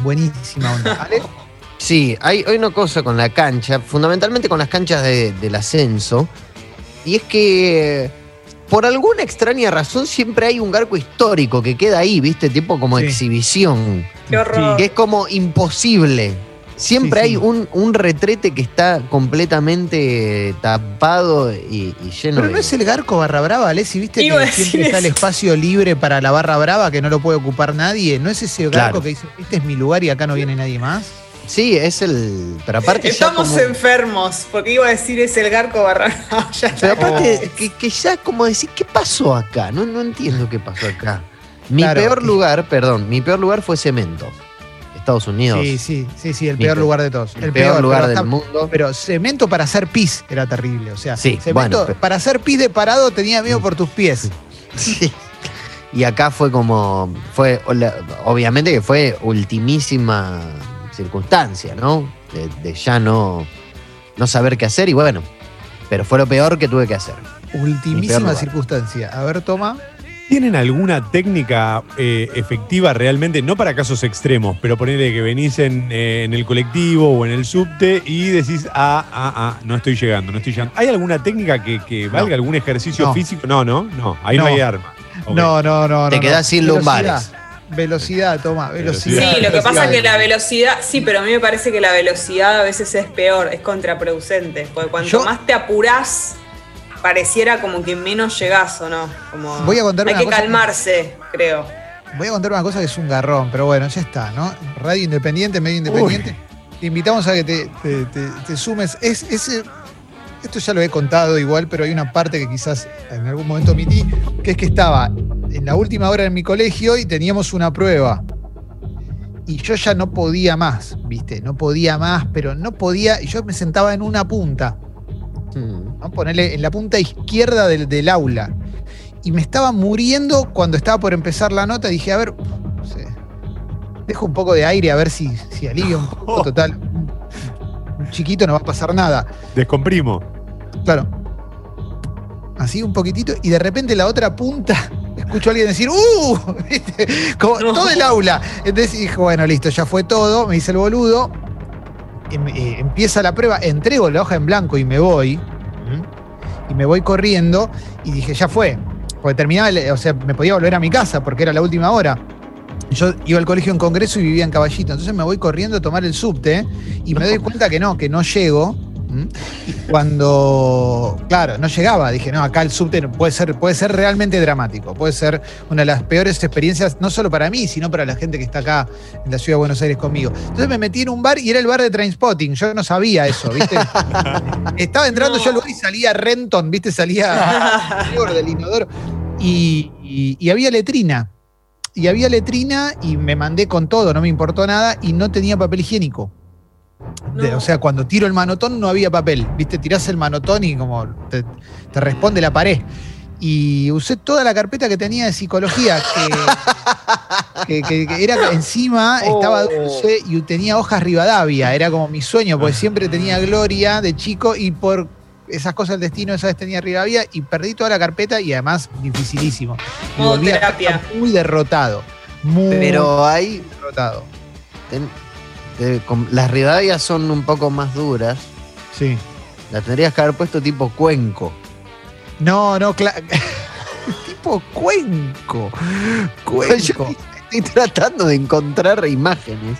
buenísima onda. Ale, Sí, hay, hay una cosa con la cancha, fundamentalmente con las canchas de- del ascenso, y es que por alguna extraña razón siempre hay un garco histórico que queda ahí, ¿viste? Tipo como Sí. exhibición, Qué horror. que es como imposible. Siempre Sí, sí. hay un, un retrete que está completamente tapado y, y lleno Pero de... no es el Garco Barra Brava, Alessi, viste Iba que siempre está el espacio libre para la Barra Brava que no lo puede ocupar nadie. ¿No es ese Garco Claro. que dice, este es mi lugar y acá no viene nadie más? Sí, es el... Pero aparte Estamos como- enfermos, porque iba a decir es el garco barra. No, ya Pero aparte, que, que ya como decir, ¿qué pasó acá? No, no entiendo qué pasó acá. Mi Claro. peor lugar, perdón, mi peor lugar fue Cemento, Estados Unidos. Sí, sí, sí, sí, el peor pe- lugar de todos. el peor lugar del hasta- mundo. Pero cemento para hacer pis era terrible. O sea, Sí, cemento bueno, pero- para hacer pis de parado tenía miedo por tus pies. Sí. Y acá fue como, fue, obviamente que fue ultimísima circunstancia, ¿no? De, de ya no, no saber qué hacer y bueno, pero fue lo peor que tuve que hacer. Ultimísima circunstancia. A ver, toma. ¿Tienen alguna técnica eh, efectiva realmente, no para casos extremos, pero ponerle que venís en, eh, en el colectivo o en el subte y decís, ah, ah, ah, no estoy llegando, no estoy llegando? ¿Hay alguna técnica que, que valga algún ejercicio No. físico? No, no, no, ahí no, No. hay arma. No, no, no. Te no, quedás no. sin Velocidad. lumbares. Velocidad, toma, velocidad. Sí, lo que pasa es que la velocidad. sí, pero a mí me parece que la velocidad a veces es peor, es contraproducente, porque cuanto Yo- más te apurás, pareciera como que menos llegás o no. Como Voy a contar hay una que cosa- calmarse, creo. Voy a contar una cosa que es un garrón, pero bueno, ya está, ¿no? Radio independiente, medio independiente. Te invitamos a que te, te- te- te sumes. Es, esto ya lo he contado igual, pero hay una parte que quizás en algún momento omití, que es que estaba en la última hora en mi colegio y teníamos una prueba. Y yo ya no podía más, ¿viste? No podía más, pero no podía. Y yo me sentaba en una punta. Mm. ¿no? Ponerle en la punta izquierda del, del aula. Y me estaba muriendo cuando estaba por empezar la nota. Dije, a ver, no sé, dejo un poco de aire a ver si, si alivia un poco. Total, chiquito no va a pasar nada. Descomprimo. Claro. Así un poquitito. Y de repente la otra punta, escucho a alguien decir, ¡uh! ¿Viste? Como No. todo el aula. Entonces dije, bueno, listo, ya fue todo. Me hice el boludo. Em- eh, empieza la prueba, entrego la hoja en blanco y me voy. Y me voy corriendo y dije, ya fue. Porque terminaba, el- o sea, me podía volver a mi casa porque era la última hora. Yo iba al colegio en Congreso y vivía en Caballito. Entonces me voy corriendo a tomar el subte y me doy cuenta que no, que no llego. Cuando, claro, no llegaba, dije, no, acá el subte puede ser, puede ser realmente dramático, puede ser una de las peores experiencias, no solo para mí, sino para la gente que está acá en la ciudad de Buenos Aires conmigo. Entonces me metí en un bar y era el bar de Trainspotting, yo no sabía eso, ¿viste? Estaba entrando yo al lugar y salía Renton, ¿viste? Salía del inodoro. Y, y- y había letrina. Y había letrina y me mandé con todo, no me importó nada y no tenía papel higiénico. De- o sea, cuando tiro el manotón no había papel. Viste, tirás el manotón y como te, te responde la pared. Y usé toda la carpeta que tenía de psicología, que, que- que- que era encima, estaba dulce y tenía hojas Rivadavia. Era como mi sueño, porque siempre tenía gloria de chico y por esas cosas del destino, esa vez tenía Rivadavia y perdí toda la carpeta y además dificilísimo. Y volví a muy derrotado. Muy Pero hay. derrotado. ten- con- las Rivadavias son un poco más duras. Sí. Las tendrías que haber puesto tipo cuenco. No, no, claro. tipo cuenco. Yo estoy tratando de encontrar imágenes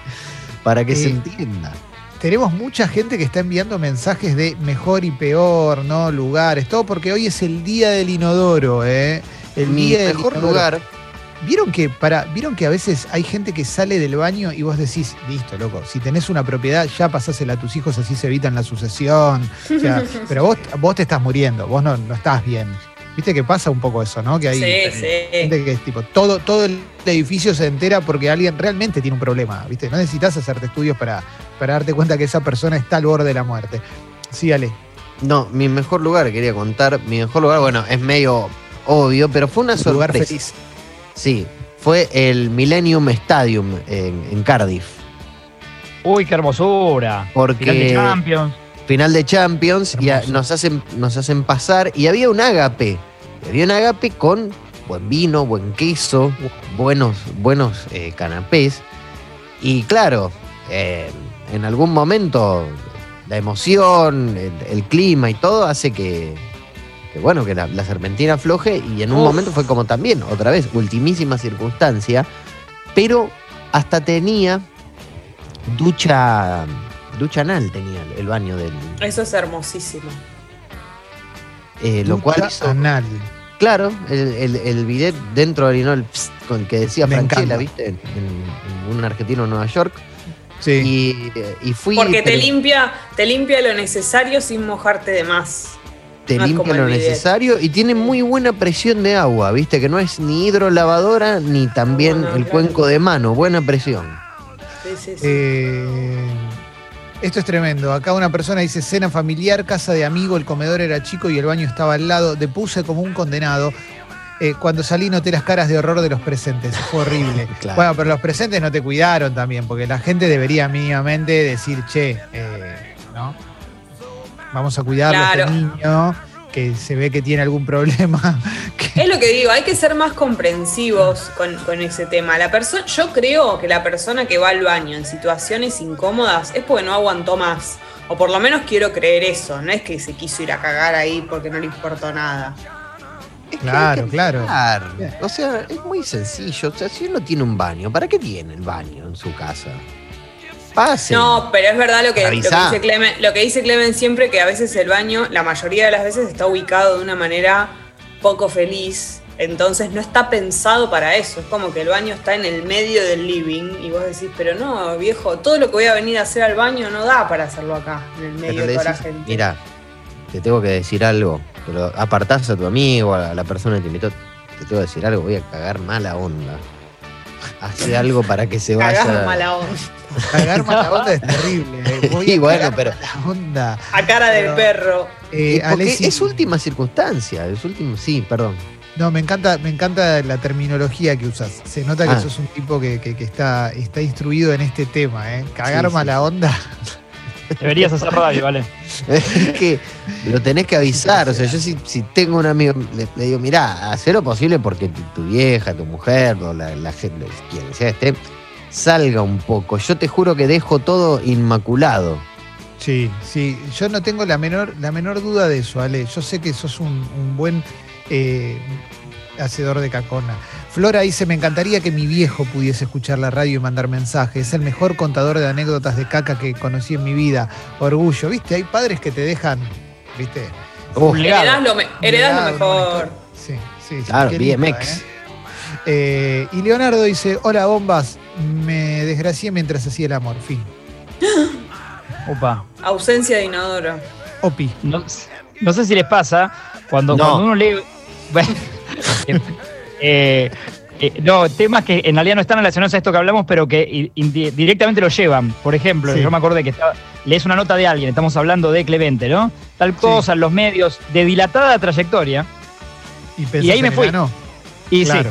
para que se Eh, entienda. Tenemos mucha gente que está enviando mensajes de mejor y peor, ¿no? Lugares, todo porque hoy es el día del inodoro, ¿eh? El Mi día del mejor inodoro. lugar. ¿Vieron que, para, ¿Vieron que a veces hay gente que sale del baño y vos decís, listo, loco, si tenés una propiedad, ya pasásela a tus hijos, así se evitan la sucesión. O sea, pero vos, vos te estás muriendo, vos no, no estás bien. Viste que pasa un poco eso, ¿no? Que hay Sí, sí. gente que es tipo, todo, todo el edificio se entera porque alguien realmente tiene un problema, ¿viste? No necesitas hacerte estudios para, para darte cuenta que esa persona está al borde de la muerte. Sí, Ale. No, mi mejor lugar, quería contar. Mi mejor lugar, bueno, es medio obvio, pero fue una lugar sorpresa. feliz. Sí, fue el Millennium Stadium en, en Cardiff. Uy, qué hermosura. Porque Final de Champions. final de Champions y a- nos hacen, nos hacen pasar y había un ágape. Había un ágape con buen vino, buen queso, buenos, buenos eh, canapés. Y claro, eh, en algún momento la emoción, el, el clima y todo hace que, que, bueno, que la, la serpentina afloje y en un Uf. momento fue como también, otra vez, ultimísima circunstancia, pero hasta tenía ducha, ducha anal tenía el, el baño del, Eso es hermosísimo. Eh, lo cual hizo- anal. Claro, el, el, el bidet dentro del pst, con el que decía Me Franchella, encanta. ¿viste? En, en un argentino en Nueva York. Sí. Y, y fui. Porque te limpia, te limpia lo necesario sin mojarte de más. te no limpia lo necesario y tiene muy buena presión de agua, ¿viste? Que no es ni hidrolavadora ni también No, no, el claro. cuenco de mano, buena presión. Sí, sí, sí. Eh, esto es tremendo. Acá una persona dice cena familiar, casa de amigo, el comedor era chico y el baño estaba al lado. De puse como un condenado. Eh, cuando salí noté las caras de horror de los presentes. Fue horrible. Claro. Bueno, pero los presentes no te cuidaron también, porque la gente debería mínimamente decir, che, eh, ¿no? Vamos a cuidarlo a este Claro. niño que se ve que tiene algún problema. Es lo que digo, hay que ser más comprensivos con, con ese tema. La persona, yo creo que la persona que va al baño en situaciones incómodas es porque no aguantó más. O por lo menos quiero creer eso. No es que se quiso ir a cagar ahí porque no le importó nada. Claro, claro. Claro. O sea, es muy sencillo. O sea, si uno tiene un baño, ¿para qué tiene el baño en su casa? Pase. No, pero es verdad lo que, lo que dice Clemen, lo que dice Clemen siempre, que a veces el baño, la mayoría de las veces está ubicado de una manera poco feliz. Entonces no está pensado para eso. Es como que el baño está en el medio del living y vos decís, pero no, viejo, todo lo que voy a venir a hacer al baño no da para hacerlo acá, en el medio de toda la gente. mira, te tengo que decir algo, pero apartás a tu amigo, a la persona que te invitó, te tengo que decir algo, voy a cagar mala onda. Hace algo para que se vaya. Cagás mala onda. Cagar mala onda es terrible. eh. Voy a Y bueno, cagar pero mala onda. A cara del perro. Eh, Alessi- es última circunstancia, es último, sí, perdón. No, me encanta, me encanta la terminología que usas. Se nota que Ah. sos un tipo que, que- que está, está instruido en este tema, ¿eh? Cagar Sí, sí, mala onda. Deberías hacer radio, ¿vale? Es que lo tenés que avisar. O sea, yo si, si tengo un amigo, le, le digo, mirá, haz lo posible porque tu, tu vieja, tu mujer, o la, la gente, quien sea esté, salga un poco. Yo te juro que dejo todo inmaculado. Sí, sí. Yo no tengo la menor, la menor duda de eso, Ale. Yo sé que sos un, un buen. eh, hacedor de cacona. Flora dice, me encantaría que mi viejo pudiese escuchar la radio y mandar mensajes. Es el mejor contador de anécdotas de caca que conocí en mi vida. Orgullo, ¿viste? Hay padres que te dejan, ¿viste? Heredás lo, me- heredás lo mejor. Sí, sí, sí. Claro, lindo, BMX. ¿eh? Eh, y Leonardo dice, hola bombas, me desgracié mientras hacía el amor. Fin. Opa. Ausencia de inodoro. Opi. No, no sé si les pasa, cuando, No. cuando uno lee. Bueno, eh, eh, no, temas que en realidad no están relacionados a esto que hablamos, pero que directamente lo llevan. Por ejemplo, Sí. yo me acordé que estaba- lees una nota de alguien, estamos hablando de Clemente, ¿no? Tal cosa los medios, de dilatada trayectoria. Y, Y ahí me fui. Y Claro.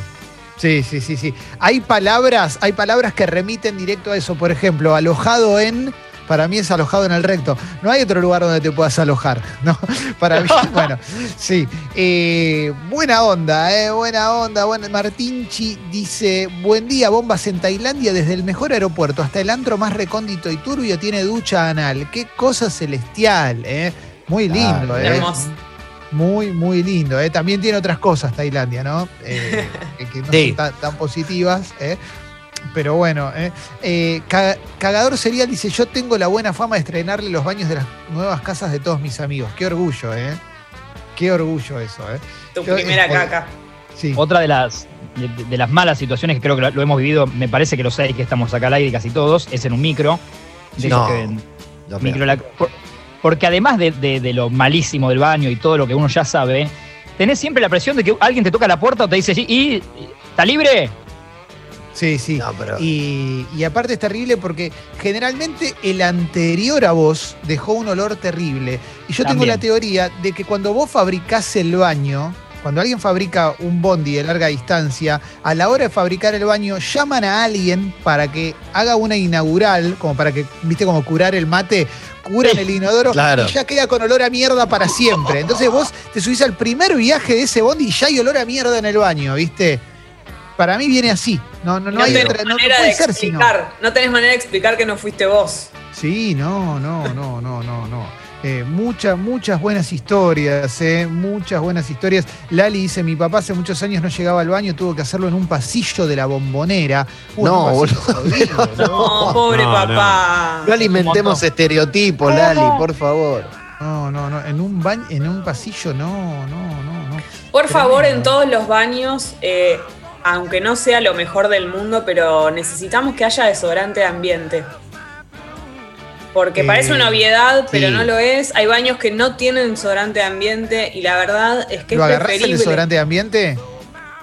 Sí, sí, sí, sí. Hay palabras, hay palabras que remiten directo a eso. Por ejemplo, alojado en. Para mí es alojado en el recto. No hay otro lugar donde te puedas alojar, ¿no? Para mí, bueno, sí. Eh, buena onda, ¿eh? Buena onda. Bueno, Martinchi dice: Buen día, bombas en Tailandia, desde el mejor aeropuerto hasta el antro más recóndito y turbio tiene ducha anal. Qué cosa celestial, ¿eh? Muy lindo, Ah, ¿eh? Hermoso. Muy, muy lindo. ¿eh? También tiene otras cosas Tailandia, ¿no? Eh, que- no Sí. son tan, tan positivas. ¿eh? Pero bueno, ¿eh? Eh, Ca- Cagador Serial dice, yo tengo la buena fama de estrenarle los baños de las nuevas casas de todos mis amigos. Qué orgullo, ¿eh? Qué orgullo eso, ¿eh? Tu Yo, primera eh, caca. Sí. Otra de las, de, de las malas situaciones que creo que lo, lo hemos vivido, me parece que lo sé que estamos acá al aire casi todos, es en un micro. De No. que- Lo micro peor. la- por- porque además de, de- de lo malísimo del baño y todo lo que uno ya sabe, tenés siempre la presión de que alguien te toca la puerta o te dice, "Sí, ¿y está libre? Sí, sí. No, pero- Y, y aparte es terrible porque generalmente el anterior a vos dejó un olor terrible. Y yo tengo la teoría de que cuando vos fabricás el baño, cuando alguien fabrica un bondi de larga distancia, a la hora de fabricar el baño, llaman a alguien para que haga una inaugural, como para que, viste, como curar el mate, curan el inodoro Claro. y ya queda con olor a mierda para siempre. Entonces vos te subís al primer viaje de ese bondi y ya hay olor a mierda en el baño, ¿viste? Para mí viene así. No, no, no, No, hay tenés otra. No, no puede ser no. explicar. No tenés manera de explicar que no fuiste vos. Sí, no, no, no, no, no, no. Eh, muchas, muchas buenas historias, eh, muchas buenas historias. Lali dice, mi papá hace muchos años no llegaba al baño, tuvo que hacerlo en un pasillo de la bombonera. Uh, No, boludo. jodido, No, pobre no, papá. No alimentemos estereotipos, Lali, por favor. No, no, no, en un baño, en un pasillo, no, no, no, no. Por favor, en todos los baños, eh, aunque no sea lo mejor del mundo, pero necesitamos que haya desodorante de ambiente. Porque Eh, parece una obviedad, pero sí. no lo es. Hay baños que no tienen desodorante de ambiente y la verdad es que ¿Lo es agarrás el desodorante de ambiente?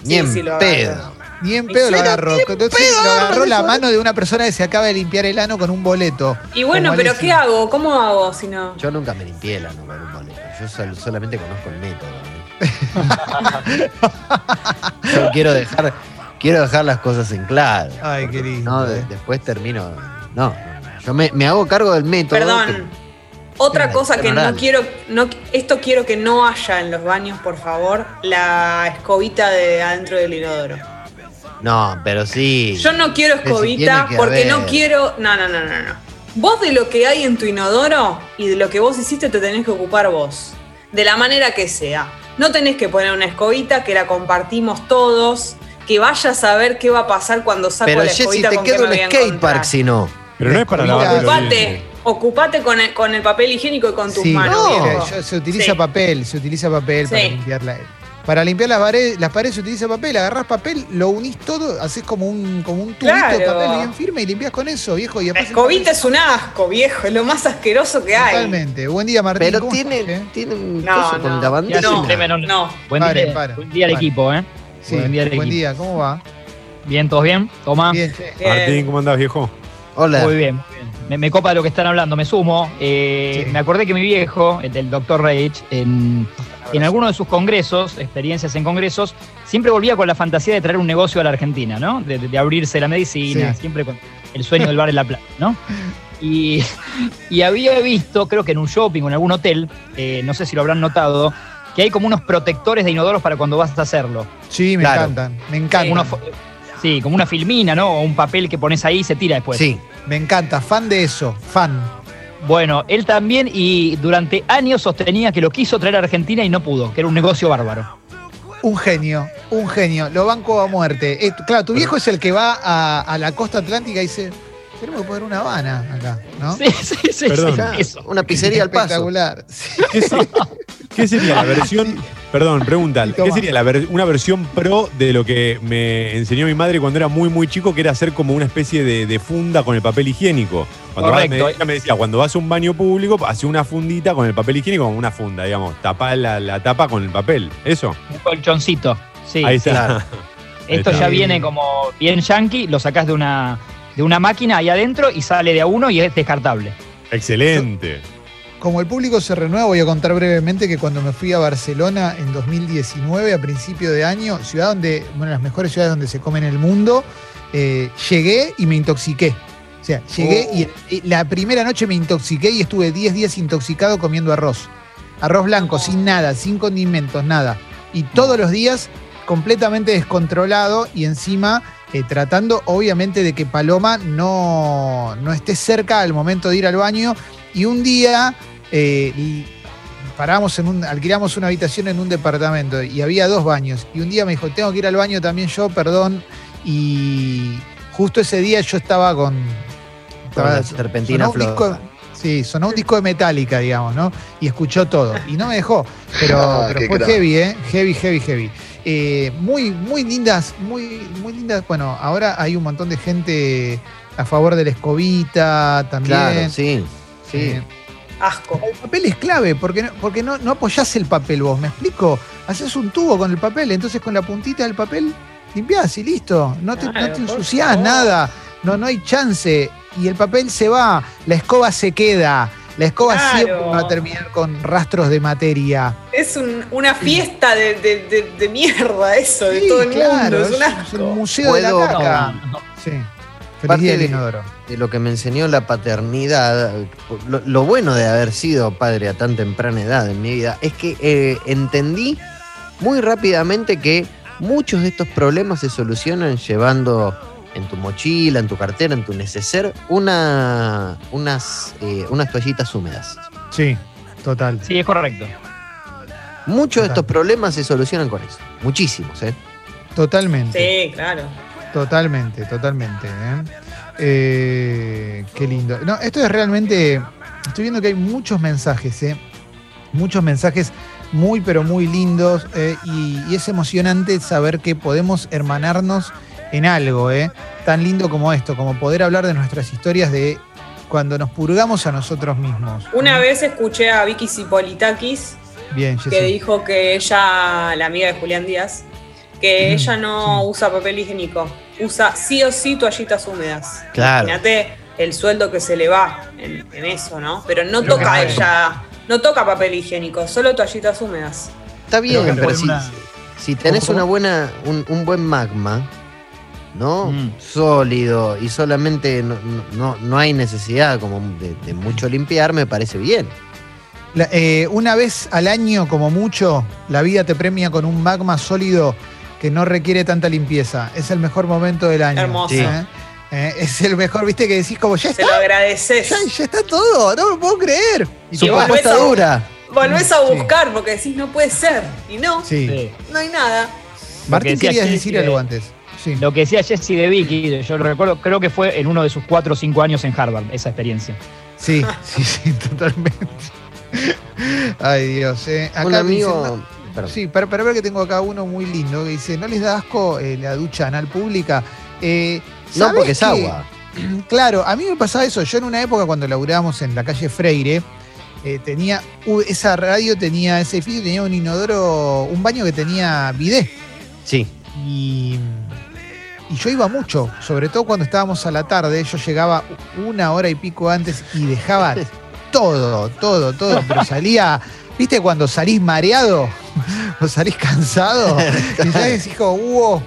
Ni en sí, lo pedo. Ni en pedo lo agarró. Entonces pedo lo agarró la mano de una persona que se acaba de limpiar el ano con un boleto. Y bueno, pero. ¿qué hago? ¿Cómo hago si no? Yo nunca me limpié el ano con un boleto. Yo sol- solamente conozco el método. Yo quiero dejar, quiero dejar las cosas en claro. Ay, porque qué lindo, No, de- eh. después termino. No, no, no. yo me, me hago cargo del método. Perdón. Otra cosa que no quiero, no, esto quiero que no haya en los baños, por favor, la escobita de adentro del inodoro. no, pero sí. Yo no quiero escobita porque no quiero. No, no, no, no, no. Vos de lo que hay en tu inodoro y de lo que vos hiciste te tenés que ocupar vos. De la manera que sea. No tenés que poner una escobita que la compartimos todos. Que vayas a ver qué va a pasar cuando saco Pero la Jessy, escobita te con qué queda un voy a skate encontrar. park si no. Pero no es para lavar Ocupate, ocupate con el, con el papel higiénico y con tus Sí, manos. no, se utiliza Sí. papel, se utiliza papel para Sí. limpiar la- Para limpiar las paredes, las paredes se utiliza papel, agarrás papel, lo unís todo, haces como un, como un tubito de papel bien firme y limpias con eso, viejo. Y La escobita es un asco, viejo. Es lo más asqueroso que hay. Totalmente. Buen día, Martín. Pero ¿cómo tiene, estás, eh? tiene un No, coso con no, lavandina. no, Tremendo. no. Buen, Paren, día, paren, buen día al equipo, ¿eh? Sí, buen día al buen equipo. día, ¿cómo va? Bien, ¿todos bien? Toma. Bien. Martín, ¿cómo andás, viejo? Hola. Muy bien, muy bien. Me, me copa de lo que están hablando, me sumo. Eh, Sí. Me acordé que mi viejo, el del doctor Reich, en, en alguno de sus congresos, experiencias en congresos, siempre volvía con la fantasía de traer un negocio a la Argentina, ¿no? De, abrirse la medicina, Sí. siempre con el sueño del bar en la plata, ¿no? Y, y había visto, creo que en un shopping o en algún hotel, eh, no sé si lo habrán notado, que hay como unos protectores de inodoros para cuando vas a hacerlo. Sí, me Claro. encantan, me encantan. Sí, como una filmina, ¿no? O un papel que pones ahí y se tira después. Sí. Me encanta, fan de eso, fan. Bueno, él también y durante años sostenía que lo quiso traer a Argentina y no pudo, que era un negocio bárbaro. Un genio, un genio. Lo banco a muerte. Eh, claro, tu viejo es el que va a, a la costa atlántica y dice, tenemos que poner una Habana acá, ¿no? Sí, sí, sí. Perdón. sí, eso. Una pizzería al paso. Espectacular. Sí. ¿Qué, se- qué sería la versión? Perdón, pregunta. ¿Qué sería la ver- una versión pro de lo que me enseñó mi madre cuando era muy, muy chico, que era hacer como una especie de, de funda con el papel higiénico? Cuando vas- Correcto. me, ella me decía, cuando vas a un baño público, hace una fundita con el papel higiénico, como una funda, digamos. Tapá la, la tapa con el papel. ¿Eso? Un colchoncito. Sí. Ahí está. claro. Esto Ahí ya viene como bien yankee, lo sacás de una, de una máquina ahí adentro y sale de a uno y es descartable. Excelente. Como el público se renueva, voy a contar brevemente que cuando me fui a Barcelona en 2019, a principio de año, ciudad donde, una de las mejores ciudades donde se come en el mundo, eh, llegué y me intoxiqué. O sea, llegué Oh. y, y la primera noche me intoxiqué y estuve 10 días intoxicado comiendo arroz. Arroz blanco, sin nada, sin condimentos, nada. Y todos los días completamente descontrolado y encima eh, tratando obviamente de que Paloma no, no esté cerca al momento de ir al baño. Y un día eh, y paramos en un, alquilamos una habitación en un departamento y había dos baños. Y un día me dijo, tengo que ir al baño también yo, perdón. Y justo ese día yo estaba con. Con la serpentina floja. Sí, sonó un disco de Metallica, digamos, ¿no? Y escuchó todo. Y no me dejó. Pero, Ah, fue crack. heavy, ¿eh? Heavy, heavy, heavy. Eh, muy, muy lindas, muy, muy lindas. Bueno, ahora hay un montón de gente a favor de la escobita también. Claro, sí. Sí. Eh, Asco. el papel es clave, porque no, porque no, no apoyás el papel vos, ¿me explico? Haces un tubo con el papel, entonces con la puntita del papel limpiás y listo. No te, no Claro, te por ensuciás nada, no, no hay chance. Y el papel se va, la escoba se queda. La escoba Claro. siempre va a terminar con rastros de materia. Es un- una fiesta de, de- de- de mierda eso, de Sí, todo el claro, mundo. Es un es el museo de la caca. Sí. Feliz Parte de- inodoro. de lo que me enseñó la paternidad, lo, lo bueno de haber sido padre a tan temprana edad en mi vida, es que eh, entendí muy rápidamente que muchos de estos problemas se solucionan llevando en tu mochila, en tu cartera, en tu neceser, una, unas, eh, unas toallitas húmedas. Sí, total. Sí, es correcto. Muchos de estos problemas se solucionan con eso. Muchísimos, ¿eh? Totalmente. Sí, claro. Totalmente, totalmente. ¿eh? Eh, qué lindo. No, esto es realmente. Estoy viendo que hay muchos mensajes, ¿eh? Muchos mensajes muy, pero muy lindos. ¿eh? Y, y es emocionante saber que podemos hermanarnos en algo, ¿eh? Tan lindo como esto, como poder hablar de nuestras historias de cuando nos purgamos a nosotros mismos. Una vez escuché a Vicky Zipolitakis Bien, que dijo que ella, la amiga de Julián Díaz, que Mm, ella no sí. usa papel higiénico, usa sí o sí toallitas húmedas. Claro. Imagínate el sueldo que se le va en, en eso, ¿no? Pero no Pero toca ella, no toca papel higiénico, solo toallitas húmedas. Está bien, Creo pero si, una- si tenés ¿Cómo, una buena, un, un buen magma, ¿no? Mm. Sólido y solamente no, no- no, hay necesidad como de, de mucho limpiar, me parece bien. La- eh, una vez al año, como mucho, la vida te premia con un magma sólido que no requiere tanta limpieza. Es el mejor momento del año. Hermoso. ¿eh? Eh, es el mejor, viste, que decís como, ya Se está, lo agradeces. ya, ya está todo, no lo puedo creer. Y su volvés propuesta a- dura. Volvés a Sí. buscar porque decís no puede ser. Y no, Sí. No hay nada. Martín, querías decir de- algo antes. Sí. Lo que decía Jesse de Vicky, yo lo recuerdo, creo que fue en uno de sus cuatro o cinco años en Harvard, esa experiencia. Sí, sí, sí, totalmente. Ay, Dios. eh. Acá Un me amigo. dicen, no- perdón. Sí, para, para ver que tengo acá uno muy lindo que dice, ¿no les da asco eh, la ducha anal pública? Eh, No, ¿sabés porque es agua. Claro, a mí me pasaba eso. Yo en una época cuando laburábamos en la calle Freire, eh, tenía, esa radio tenía, ese edificio tenía un inodoro, un baño que tenía bidet. Sí. Y, y yo iba mucho, sobre todo cuando estábamos a la tarde, yo llegaba una hora y pico antes y dejaba todo, todo, todo, pero salía, ¿viste cuando salís mareado? o salís cansado, y ya decís wow,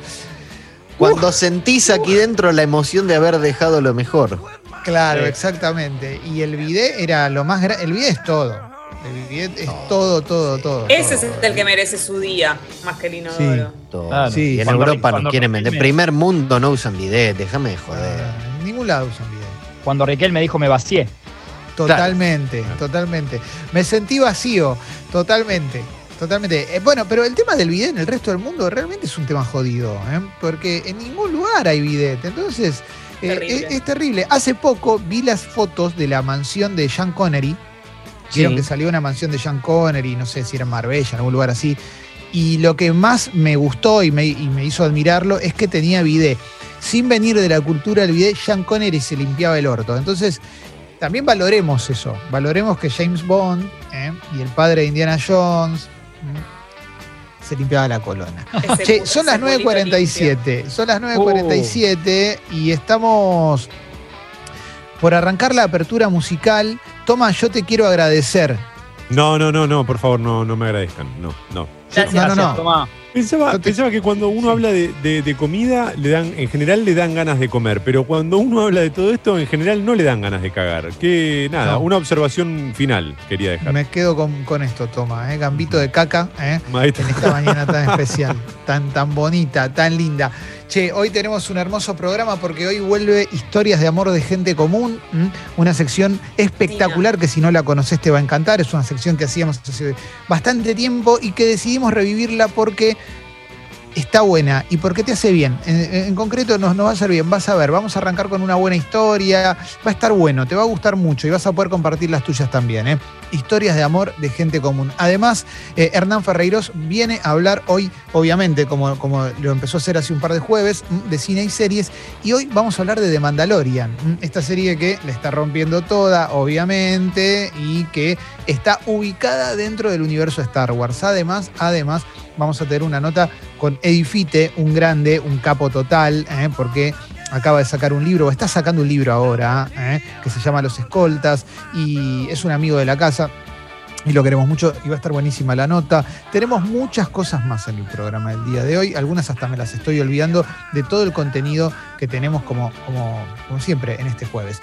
Cuando sentís aquí dentro la emoción de haber dejado lo mejor. claro, Sí. exactamente. Y el bidet era lo más grande, el bidet es todo, el bidet es todo, todo, todo. Ese es el que merece su día, más que el inodoro. Todo. Claro. Sí, y en cuando- Europa nos quieren vender. Primer mundo no usan bidet, déjame de joder. Ah, En ningún lado usan bidet. Cuando Riquel me dijo me vacié. Totalmente, totalmente. Me sentí vacío, totalmente. Totalmente. Eh, bueno, pero el tema del bidet en el resto del mundo realmente es un tema jodido, ¿eh? porque en ningún lugar hay bidet. Entonces, eh, Terrible. es, es terrible. Hace poco vi las fotos de la mansión de Sean Connery. Vieron Sí. que salió una mansión de Sean Connery, no sé si era en Marbella, en algún lugar así. Y lo que más me gustó y me, y me hizo admirarlo es que tenía bidet. Sin venir de la cultura del bidet, Sean Connery se limpiaba el orto. Entonces, también valoremos eso. Valoremos que James Bond ¿eh? y el padre de Indiana Jones se limpiaba la colona. Che, son las culito 9.47. Son las 9.47 y estamos por arrancar la apertura musical. Toma, yo te quiero agradecer. No, no, no, no, por favor, no, no me agradezcan. No, no. Gracias. No, no, no. Tomá. Pensaba, Yo te- pensaba que cuando uno habla de, de- de comida, le dan, en general le dan ganas de comer, pero cuando uno habla de todo esto, en general no le dan ganas de cagar. Que nada, No. una observación final quería dejar. Me quedo con, con esto, toma, ¿eh? Gambito de caca, ¿eh? En esta mañana tan especial, tan, tan bonita, tan linda. Che, hoy tenemos un hermoso programa porque hoy vuelve Historias de Amor de Gente Común, ¿m? una sección espectacular que si no la conoces te va a encantar. Es una sección que hacíamos hace bastante tiempo y que decidimos revivirla porque está buena y porque te hace bien. En, en concreto nos, nos va a hacer bien. Vas a ver, vamos a arrancar con una buena historia. Va a estar bueno, te va a gustar mucho y vas a poder compartir las tuyas también. ¿eh? Historias de amor de gente común. Además, eh, Hernán Ferreiros viene a hablar hoy, obviamente, como, como lo empezó a hacer hace un par de jueves, mm, de cine y series. Y hoy vamos a hablar de The Mandalorian, mm, esta serie que la está rompiendo toda, obviamente, y que está ubicada dentro del universo Star Wars. Además, además, vamos a tener una nota con Eddie Fite, un grande, un capo total, ¿eh? porque acaba de sacar un libro, o está sacando un libro ahora, ¿eh? que se llama Los Escoltas, y es un amigo de la casa. Y lo queremos mucho y va a estar buenísima la nota. Tenemos muchas cosas más en el programa del día de hoy. Algunas hasta me las estoy olvidando de todo el contenido que tenemos como, como, como siempre en este jueves.